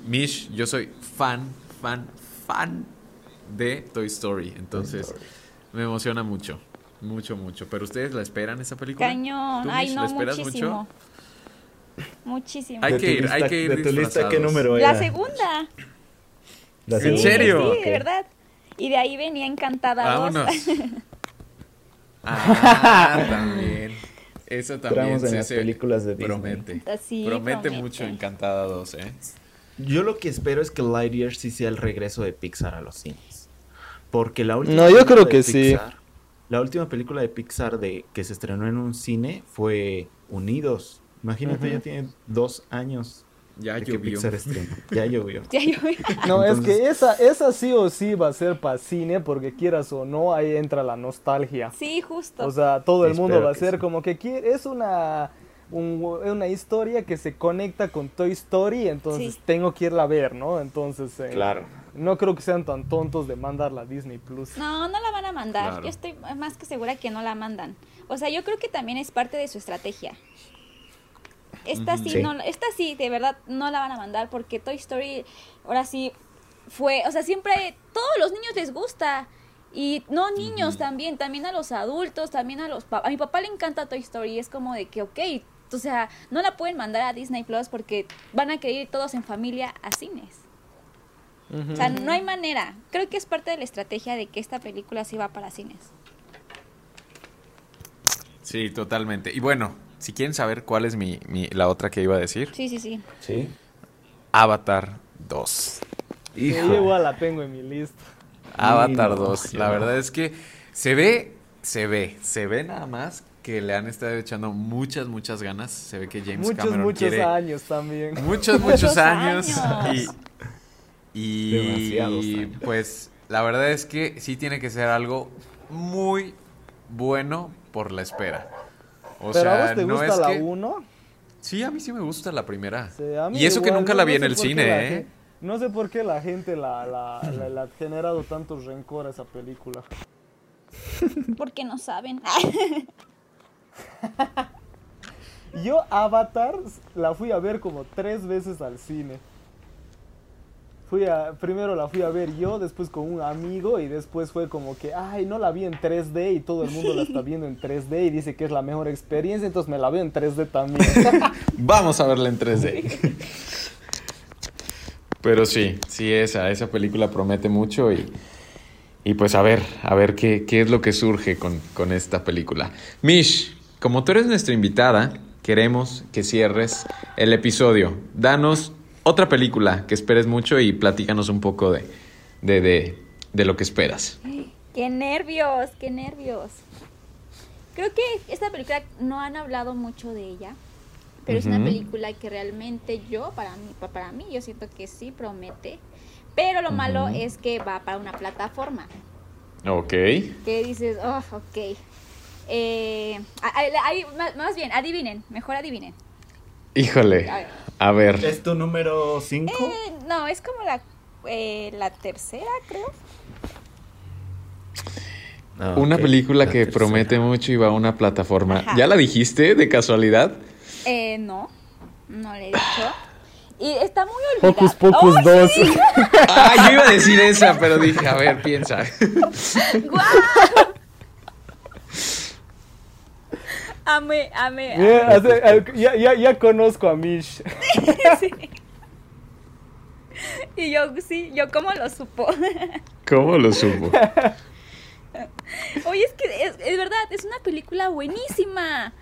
Mish, yo soy fan, fan, fan de Toy Story, entonces Story. me emociona mucho, mucho, mucho. Pero ustedes la esperan esa película? Cañón. ¿Tú, Ay, Mish, no, la esperas muchísimo. Muchísimo. Hay que ir, lista- hay que ir ¿De tu lista qué número era? La segunda. La ¿En segunda. serio? Sí, Ok. de verdad. Y de ahí venía encantada dos. Vámonos. Ah, también. Esa también Entramos en se- las se películas de Disney. Promete. Así, promete, promete. mucho Encantada 2, ¿eh? Yo lo que espero es que Lightyear sí sea el regreso de Pixar a los cines. Porque la última No, yo película creo de que sí. Pixar- La última película de Pixar de que se estrenó en un cine fue Unidos. Imagínate, ya tiene dos años Ya de que llovió. Pixar estrenó. Ya llovió. Ya yo- No, es que esa, esa sí o sí va a ser para cine, porque quieras o no, ahí entra la nostalgia. Sí, justo. O sea, todo el mundo Espero va a ser sí. como que quiere, es una, un- una historia que se conecta con Toy Story, entonces Sí. tengo que irla a ver, ¿no? Entonces, eh, Claro. no creo que sean tan tontos de mandarla a Disney Plus. No, no la van a mandar. Claro. Yo estoy más que segura que no la mandan. O sea, yo creo que también es parte de su estrategia. Esta sí, Sí. no, esta sí, de verdad, no la van a mandar porque Toy Story, ahora sí, fue, o sea, siempre, todos los niños les gusta. Y no niños también, también a los adultos, también a los papás. A mi papá le encanta Toy Story, es como de que, ok, o sea, no la pueden mandar a Disney Plus porque van a querer ir todos en familia a cines. O sea, no hay manera. Creo que es parte de la estrategia de que esta película sí va para cines. Sí, totalmente. Y bueno, si quieren saber cuál es mi, mi- la otra que iba a decir, Sí, sí, sí. Sí. Avatar 2. Sí, Hijo. igual la tengo en mi lista. Avatar no, 2. yo La verdad es que se ve, se ve, se ve nada más que le han estado echando muchas, muchas ganas. Se ve que James Muchos, Cameron muchos quiere años también. muchos, muchos años. años. Y, y años. pues la verdad es que sí tiene que ser algo muy bueno por la espera. O ¿Pero a sea, vos te no gusta es la que... 1? Sí, a mí sí me gusta la primera. Sí, a y eso que nunca no- la no vi en el cine, ¿eh? No sé por qué la gente la, la, la- le ha generado tanto rencor a esa película. Porque no saben. Yo Avatar la fui a ver como tres veces al cine. Fui primero la fui a ver yo, después con un amigo y después fue como que, ay, no la vi en 3D y todo el mundo la está viendo en 3D y dice que es la mejor experiencia, entonces me la veo en 3D también. Vamos a verla en 3D. Pero sí, sí, esa, esa película promete mucho y, y pues a ver, a ver qué, qué es lo que surge con, con esta película. Mish, como tú eres nuestra invitada, queremos que cierres el episodio. Danos otra película que esperes mucho y platícanos un poco de, de, de, de lo que esperas. qué nervios, qué nervios. Creo que esta película no han hablado mucho de ella, pero es una película que realmente yo, para mí, pa- para mí, yo siento que sí promete. Pero lo malo es que va para una plataforma. Ok. Que dices, oh, ok. Eh, ahí, más, bien, adivinen, mejor adivinen. Híjole, A ver. a ver. ¿Es tu número 5? Eh, no, es como la, eh, la tercera, creo. Una película que promete mucho y va a una plataforma. Ajá. ¿Ya la dijiste de casualidad? Eh, no, no le he dicho. Y está muy olvidada. Hocus Pocus ¡Oh, 2. sí! Ah, yo iba a decir esa, pero dije, a ver, piensa. ¡Guau! Amé, amé. amé. Ya, ya, ya, ya conozco a Mish. Sí. Y yo, sí, yo cómo lo supo. ¿Cómo lo supo? Oye, es que es, es verdad, es una película buenísima.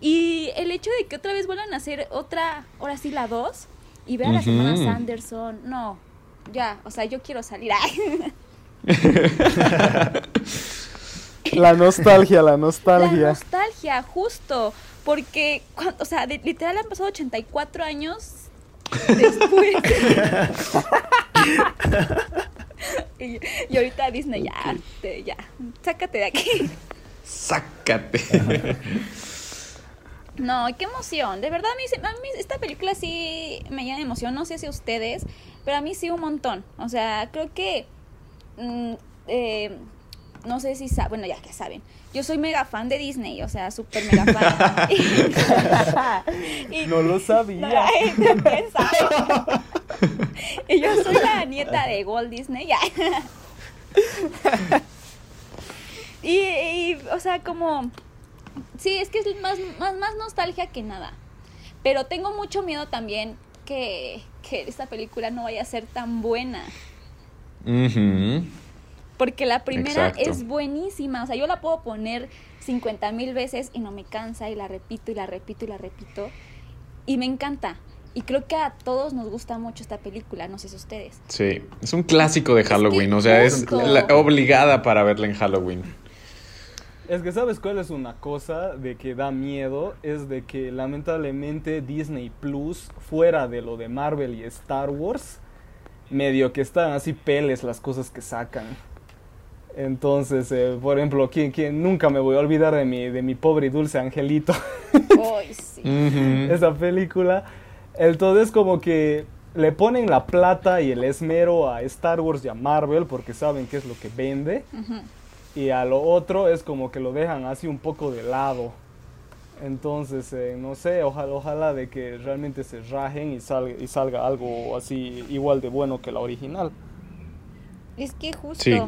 Y el hecho de que otra vez vuelvan a hacer otra, ahora sí la 2, y ver a las Ujú. hermanas Anderson, no, ya, o sea, yo quiero salir. La nostalgia, la La nostalgia. nostalgia, justo, porque, o sea, de- literal han pasado 84 años después. y, y ahorita Disney, ya, te- ya, sácate de aquí. Sácate. No, qué emoción. De verdad, a mí, se- a mí esta película sí me llena de emoción. No sé si a ustedes, pero a mí sí un montón. O sea, creo que. mm, eh, no sé si saben. Bueno, ya que saben. Yo soy mega fan de Disney. O sea, súper mega fan. Y- No lo sabía. Y yo soy la nieta de Walt Disney. ya. y, y, o sea, como. Sí, es que es más, más, más nostalgia que nada. Pero tengo mucho miedo también que, que esta película no vaya a ser tan buena. Ujú. Porque la primera Exacto. es buenísima. O sea, yo la puedo poner 50 mil veces y no me cansa y la repito y la repito y la repito. Y me encanta. Y creo que a todos nos gusta mucho esta película, no sé si ustedes. Sí, es un clásico de Halloween, o sea, es la- obligada para verla en Halloween. Es que sabes cuál es una cosa de que da miedo, es de que lamentablemente Disney Plus, fuera de lo de Marvel y Star Wars, medio que están así peles las cosas que sacan. Entonces, eh, por ejemplo, quien, quien nunca me voy a olvidar de mi, de mi pobre y dulce angelito, Ay, sí. Esa película. Entonces como que le ponen la plata y el esmero a Star Wars y a Marvel porque saben que es lo que vende. Y a lo otro es como que lo dejan así un poco de lado. Entonces, eh, no sé, ojalá, ojalá de que realmente se rajen y salga, y salga algo así igual de bueno que la original. Es que justo. Sí.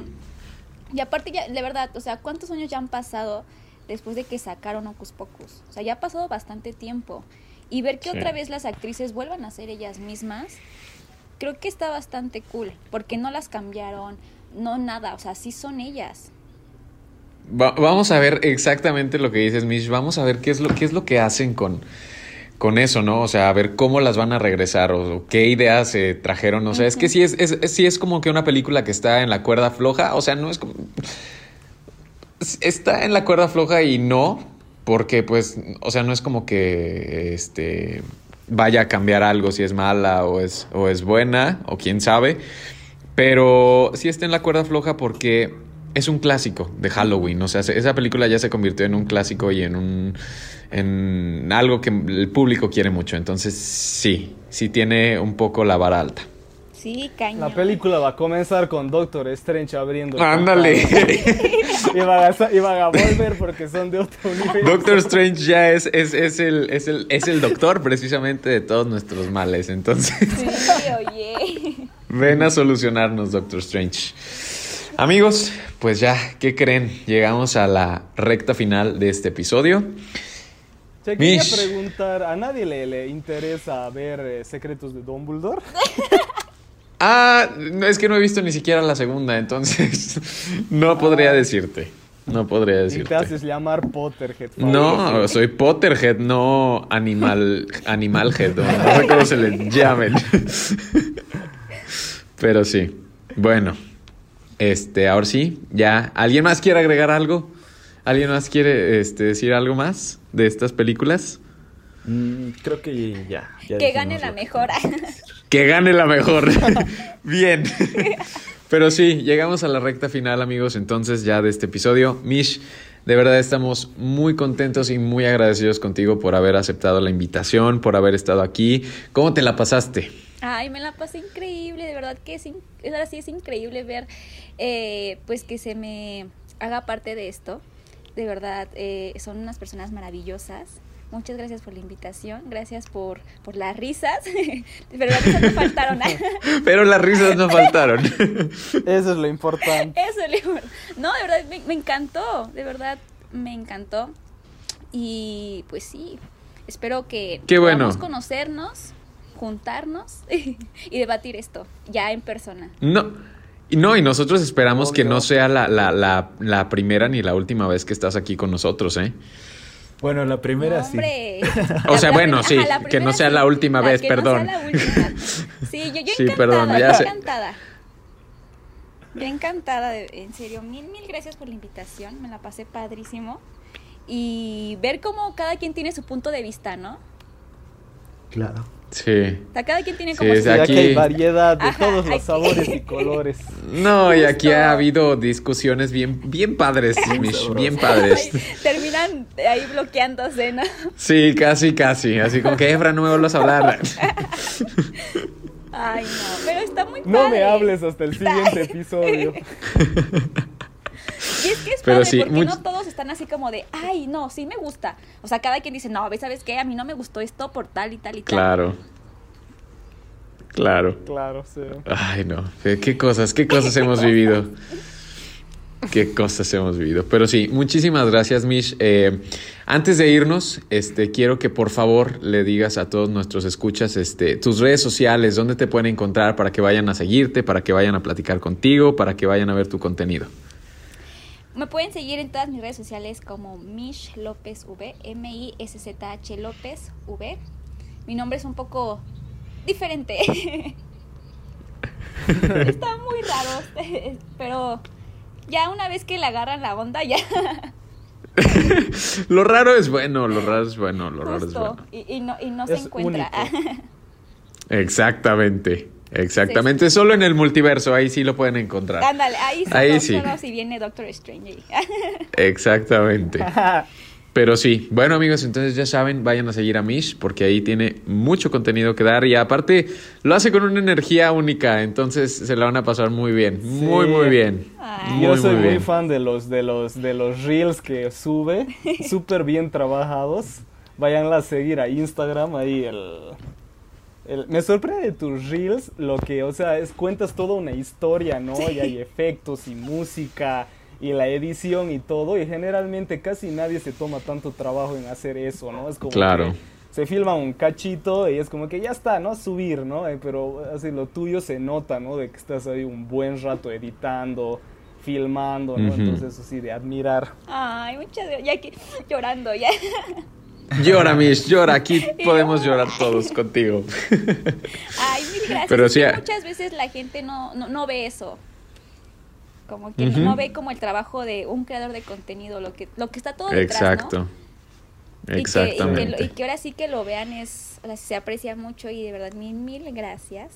Y aparte, ya, de verdad, o sea, ¿cuántos años ya han pasado después de que sacaron Ocus Pocus? O sea, ya ha pasado bastante tiempo. Y ver que Sí. otra vez las actrices vuelvan a ser ellas mismas, creo que está bastante cool, porque no las cambiaron, no nada, o sea, sí son ellas. Va- vamos a ver exactamente lo que dices, Mish. Vamos a ver qué es lo, qué es lo que hacen con, con eso, ¿no? O sea, a ver cómo las van a regresar o, o qué ideas se trajeron. O sea, es que sí es, es, es- sí es como que una película que está en la cuerda floja. O sea, no es como. Está en la cuerda floja y no, porque pues, o sea, no es como que este vaya a cambiar algo si es mala o es, o es buena, o quién sabe. Pero sí está en la cuerda floja porque es un clásico de Halloween. O sea, se- esa película ya se convirtió en un clásico y en un. en algo que el público quiere mucho. Entonces, sí, sí tiene un poco la vara alta. Sí, cañón. La película va a comenzar con Doctor Strange abriendo. Ándale. Y van, a, sa- y van a volver porque son de otro universo. Doctor Strange ya es, es, es, el, es, el, es el doctor precisamente de todos nuestros males. Entonces, Sí, oye. ven a solucionarnos, Doctor Strange. Amigos, pues ya, ¿qué creen? Llegamos a la recta final de este episodio. Te quería Mish. preguntar, ¿a nadie le, le interesa ver eh, Secretos de Dumbledore? Ah, no, es que no he visto ni siquiera la segunda, entonces no podría decirte. No podría Y te decirte. haces llamar Potterhead. No, soy Potterhead, no Animal Animalhead, o no sé cómo se le llamen. Pero sí. Bueno, este, ahora sí, ya. ¿Alguien más quiere agregar algo? ¿Alguien más quiere este, decir algo más de estas películas? Mm, creo que ya. ya que gane la mejor. Que gane la mejor. Bien. Pero sí, llegamos a la recta final, amigos, entonces ya de este episodio. Mish, de verdad estamos muy contentos y muy agradecidos contigo por haber aceptado la invitación, por haber estado aquí. ¿Cómo te la pasaste? Ay, me la pasé increíble, de verdad que es, in- es- ahora sí es increíble ver eh, pues que se me haga parte de esto. De verdad, eh, son unas personas maravillosas. Muchas gracias por la invitación, gracias por, por las risas. De verdad, risas no faltaron. Pero las risas no faltaron. Eso es lo importante. Eso, le- no, de verdad me, me encantó, de verdad me encantó. Y pues sí, espero que Qué bueno. podamos conocernos, juntarnos y debatir esto ya en persona. No. Y no, y nosotros esperamos que no sea la, la, la, la primera ni la última vez que estás aquí con nosotros, ¿eh? Bueno, la primera No, sí. hombre. O sea, La bueno, sí, la que no sea la última vez, que no perdón. sea la última. Sí, yo, yo Sí, encantada, perdón, ya yo sé. encantada. Yo encantada, de- en serio, mil, mil gracias por la invitación, me la pasé padrísimo. Y ver cómo cada quien tiene su punto de vista, ¿no? Claro. Sí. O sea, cada quien tiene Sí, como su... Y aquí- hay variedad de Ajá, todos los aquí. sabores y colores. No, y aquí ha habido discusiones bien, bien padres, Mish, bien padres. Ay, terminan ahí bloqueándose, ¿no? Sí, casi, casi. Así como que, Efra, no me vuelvas a hablar. Ay, no, pero está muy padre. No me hables hasta el siguiente episodio. Que es Pero padre sí, porque no todos están así como de, ay, no, sí me gusta. O sea, cada quien dice, no, ¿ves, ¿sabes qué? A mí no me gustó esto por tal y tal y tal. Claro. Claro. Claro, sí. Ay, no. Qué qué cosas, qué cosas hemos vivido. Qué cosas hemos vivido. Pero sí, muchísimas gracias, Mish. Eh, antes de irnos, este, quiero que por favor le digas a todos nuestros escuchas este, tus redes sociales, dónde te pueden encontrar para que vayan a seguirte, para que vayan a platicar contigo, para que vayan a ver tu contenido. Me pueden seguir en todas mis redes sociales como Mish López V, M-I-S-Z-H López V. Mi nombre es un poco diferente. Está muy raro, pero ya una vez que le agarran la onda, ya Lo raro es bueno, lo raro es bueno, lo raro es justo. bueno. Y, y no, y no se encuentra. Exactamente, exactamente. Solo en el multiverso, ahí sí lo pueden encontrar. Ándale, ahí, Ahí solo, sí. solo si viene Doctor Strange. Exactamente. Pero sí, bueno amigos, entonces ya saben, vayan a seguir a Mish porque ahí tiene mucho contenido que dar y aparte lo hace con una energía única, entonces se la van a pasar muy bien, muy Sí. muy bien. Muy, Yo soy muy fan de los de los de los reels que sube, súper bien trabajados. Váyanla a seguir a Instagram, ahí el, el- me sorprende de tus reels lo que, o sea, es cuentas toda una historia, ¿no? Y hay efectos y música y la edición y todo y generalmente casi nadie se toma tanto trabajo en hacer eso, ¿no? Es como Claro. que se filma un cachito y es como que ya está, ¿no? Subir, ¿no? Eh, pero así lo tuyo se nota, ¿no? De que estás ahí un buen rato editando, filmando, ¿no? Entonces, eso sí, de admirar. Ay, muchas gracias. Ya que llorando, ya. Llora, Mish, llora. Aquí podemos llorar todos contigo. Ay, mil gracias. Pero Es sí, que a- muchas veces la gente no, no, no ve eso. Como que no ve como el trabajo de un creador de contenido, lo que, lo que está todo detrás, ¿no? Exacto. Y que- Y que, Exactamente. y que ahora sí que lo vean es, o sea, se aprecia mucho y de verdad mil, mil gracias.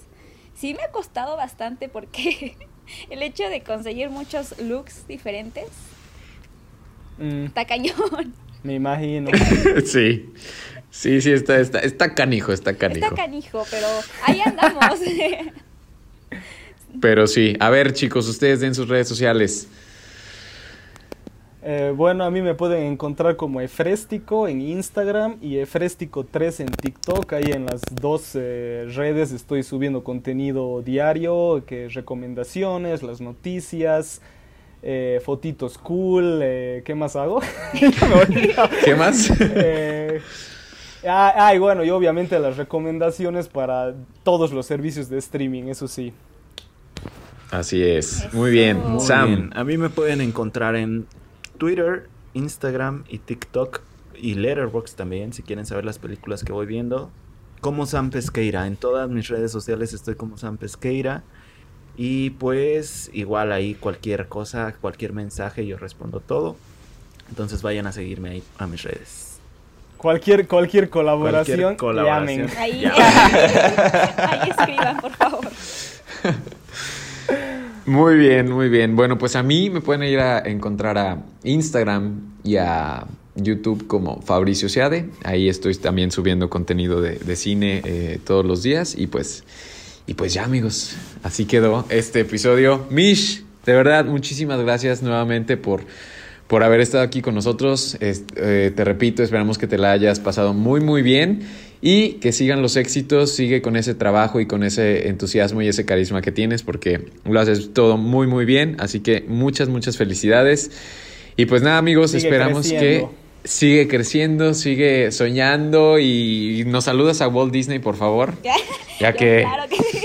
Sí me ha costado bastante porque el hecho de conseguir muchos looks diferentes Mm, está cañón. Me imagino. Sí. Sí, sí, está, está, está canijo, está canijo. Está canijo, pero ahí andamos. Pero sí, a ver chicos, ustedes den sus redes sociales. Eh, bueno, a mí me pueden encontrar como Efrestico en Instagram y Efrestico3 en TikTok. Ahí en las dos eh, redes estoy subiendo contenido diario, que recomendaciones, las noticias, eh, fotitos cool. eh, ¿Qué más hago? ¿Qué más? Eh, ah, ah, y bueno, y obviamente las recomendaciones para todos los servicios de streaming, eso sí. Así es. Muy bien. Muy Sam. bien. A mí me pueden encontrar en Twitter, Instagram y TikTok y Letterboxd también, si quieren saber las películas que voy viendo. Como Sam Pesqueira. En todas mis redes sociales estoy como Sam Pesqueira. Y pues igual ahí cualquier cosa, cualquier mensaje, yo respondo todo. Entonces vayan a seguirme ahí a mis redes. Cualquier, cualquier colaboración, Cualquier colaboración. llamen. Ahí, escriban, por favor. Muy bien, muy bien. Bueno, pues a mí me pueden ir a encontrar a Instagram y a YouTube como Fabricio Seade. Ahí estoy también subiendo contenido de, de cine eh, todos los días. Y pues, y pues ya, amigos, así quedó este episodio. Mish, de verdad, muchísimas gracias nuevamente por, por haber estado aquí con nosotros. Es- eh, te repito, esperamos que te la hayas pasado muy, muy bien. Y que sigan los éxitos, sigue con ese trabajo y con ese entusiasmo y ese carisma que tienes, porque lo haces todo muy, muy bien. Así que muchas, muchas felicidades. Y pues nada, amigos, Sigue esperamos creciendo. que sigue creciendo, sigue soñando y nos saludas a Walt Disney, por favor. Ya que, Claro que sí.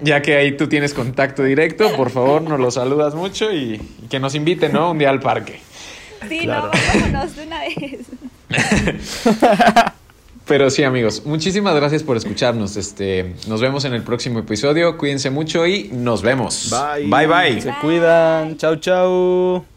Ya que ahí tú tienes contacto directo, por favor, nos lo saludas mucho y, y que nos invite, ¿no? Un día al parque. Sí, Claro. no, vámonos de una vez. Pero sí, amigos, muchísimas gracias por escucharnos. Este, nos vemos en el próximo episodio. Cuídense mucho y nos vemos. Bye. Bye bye. Se cuidan. Chau, chau.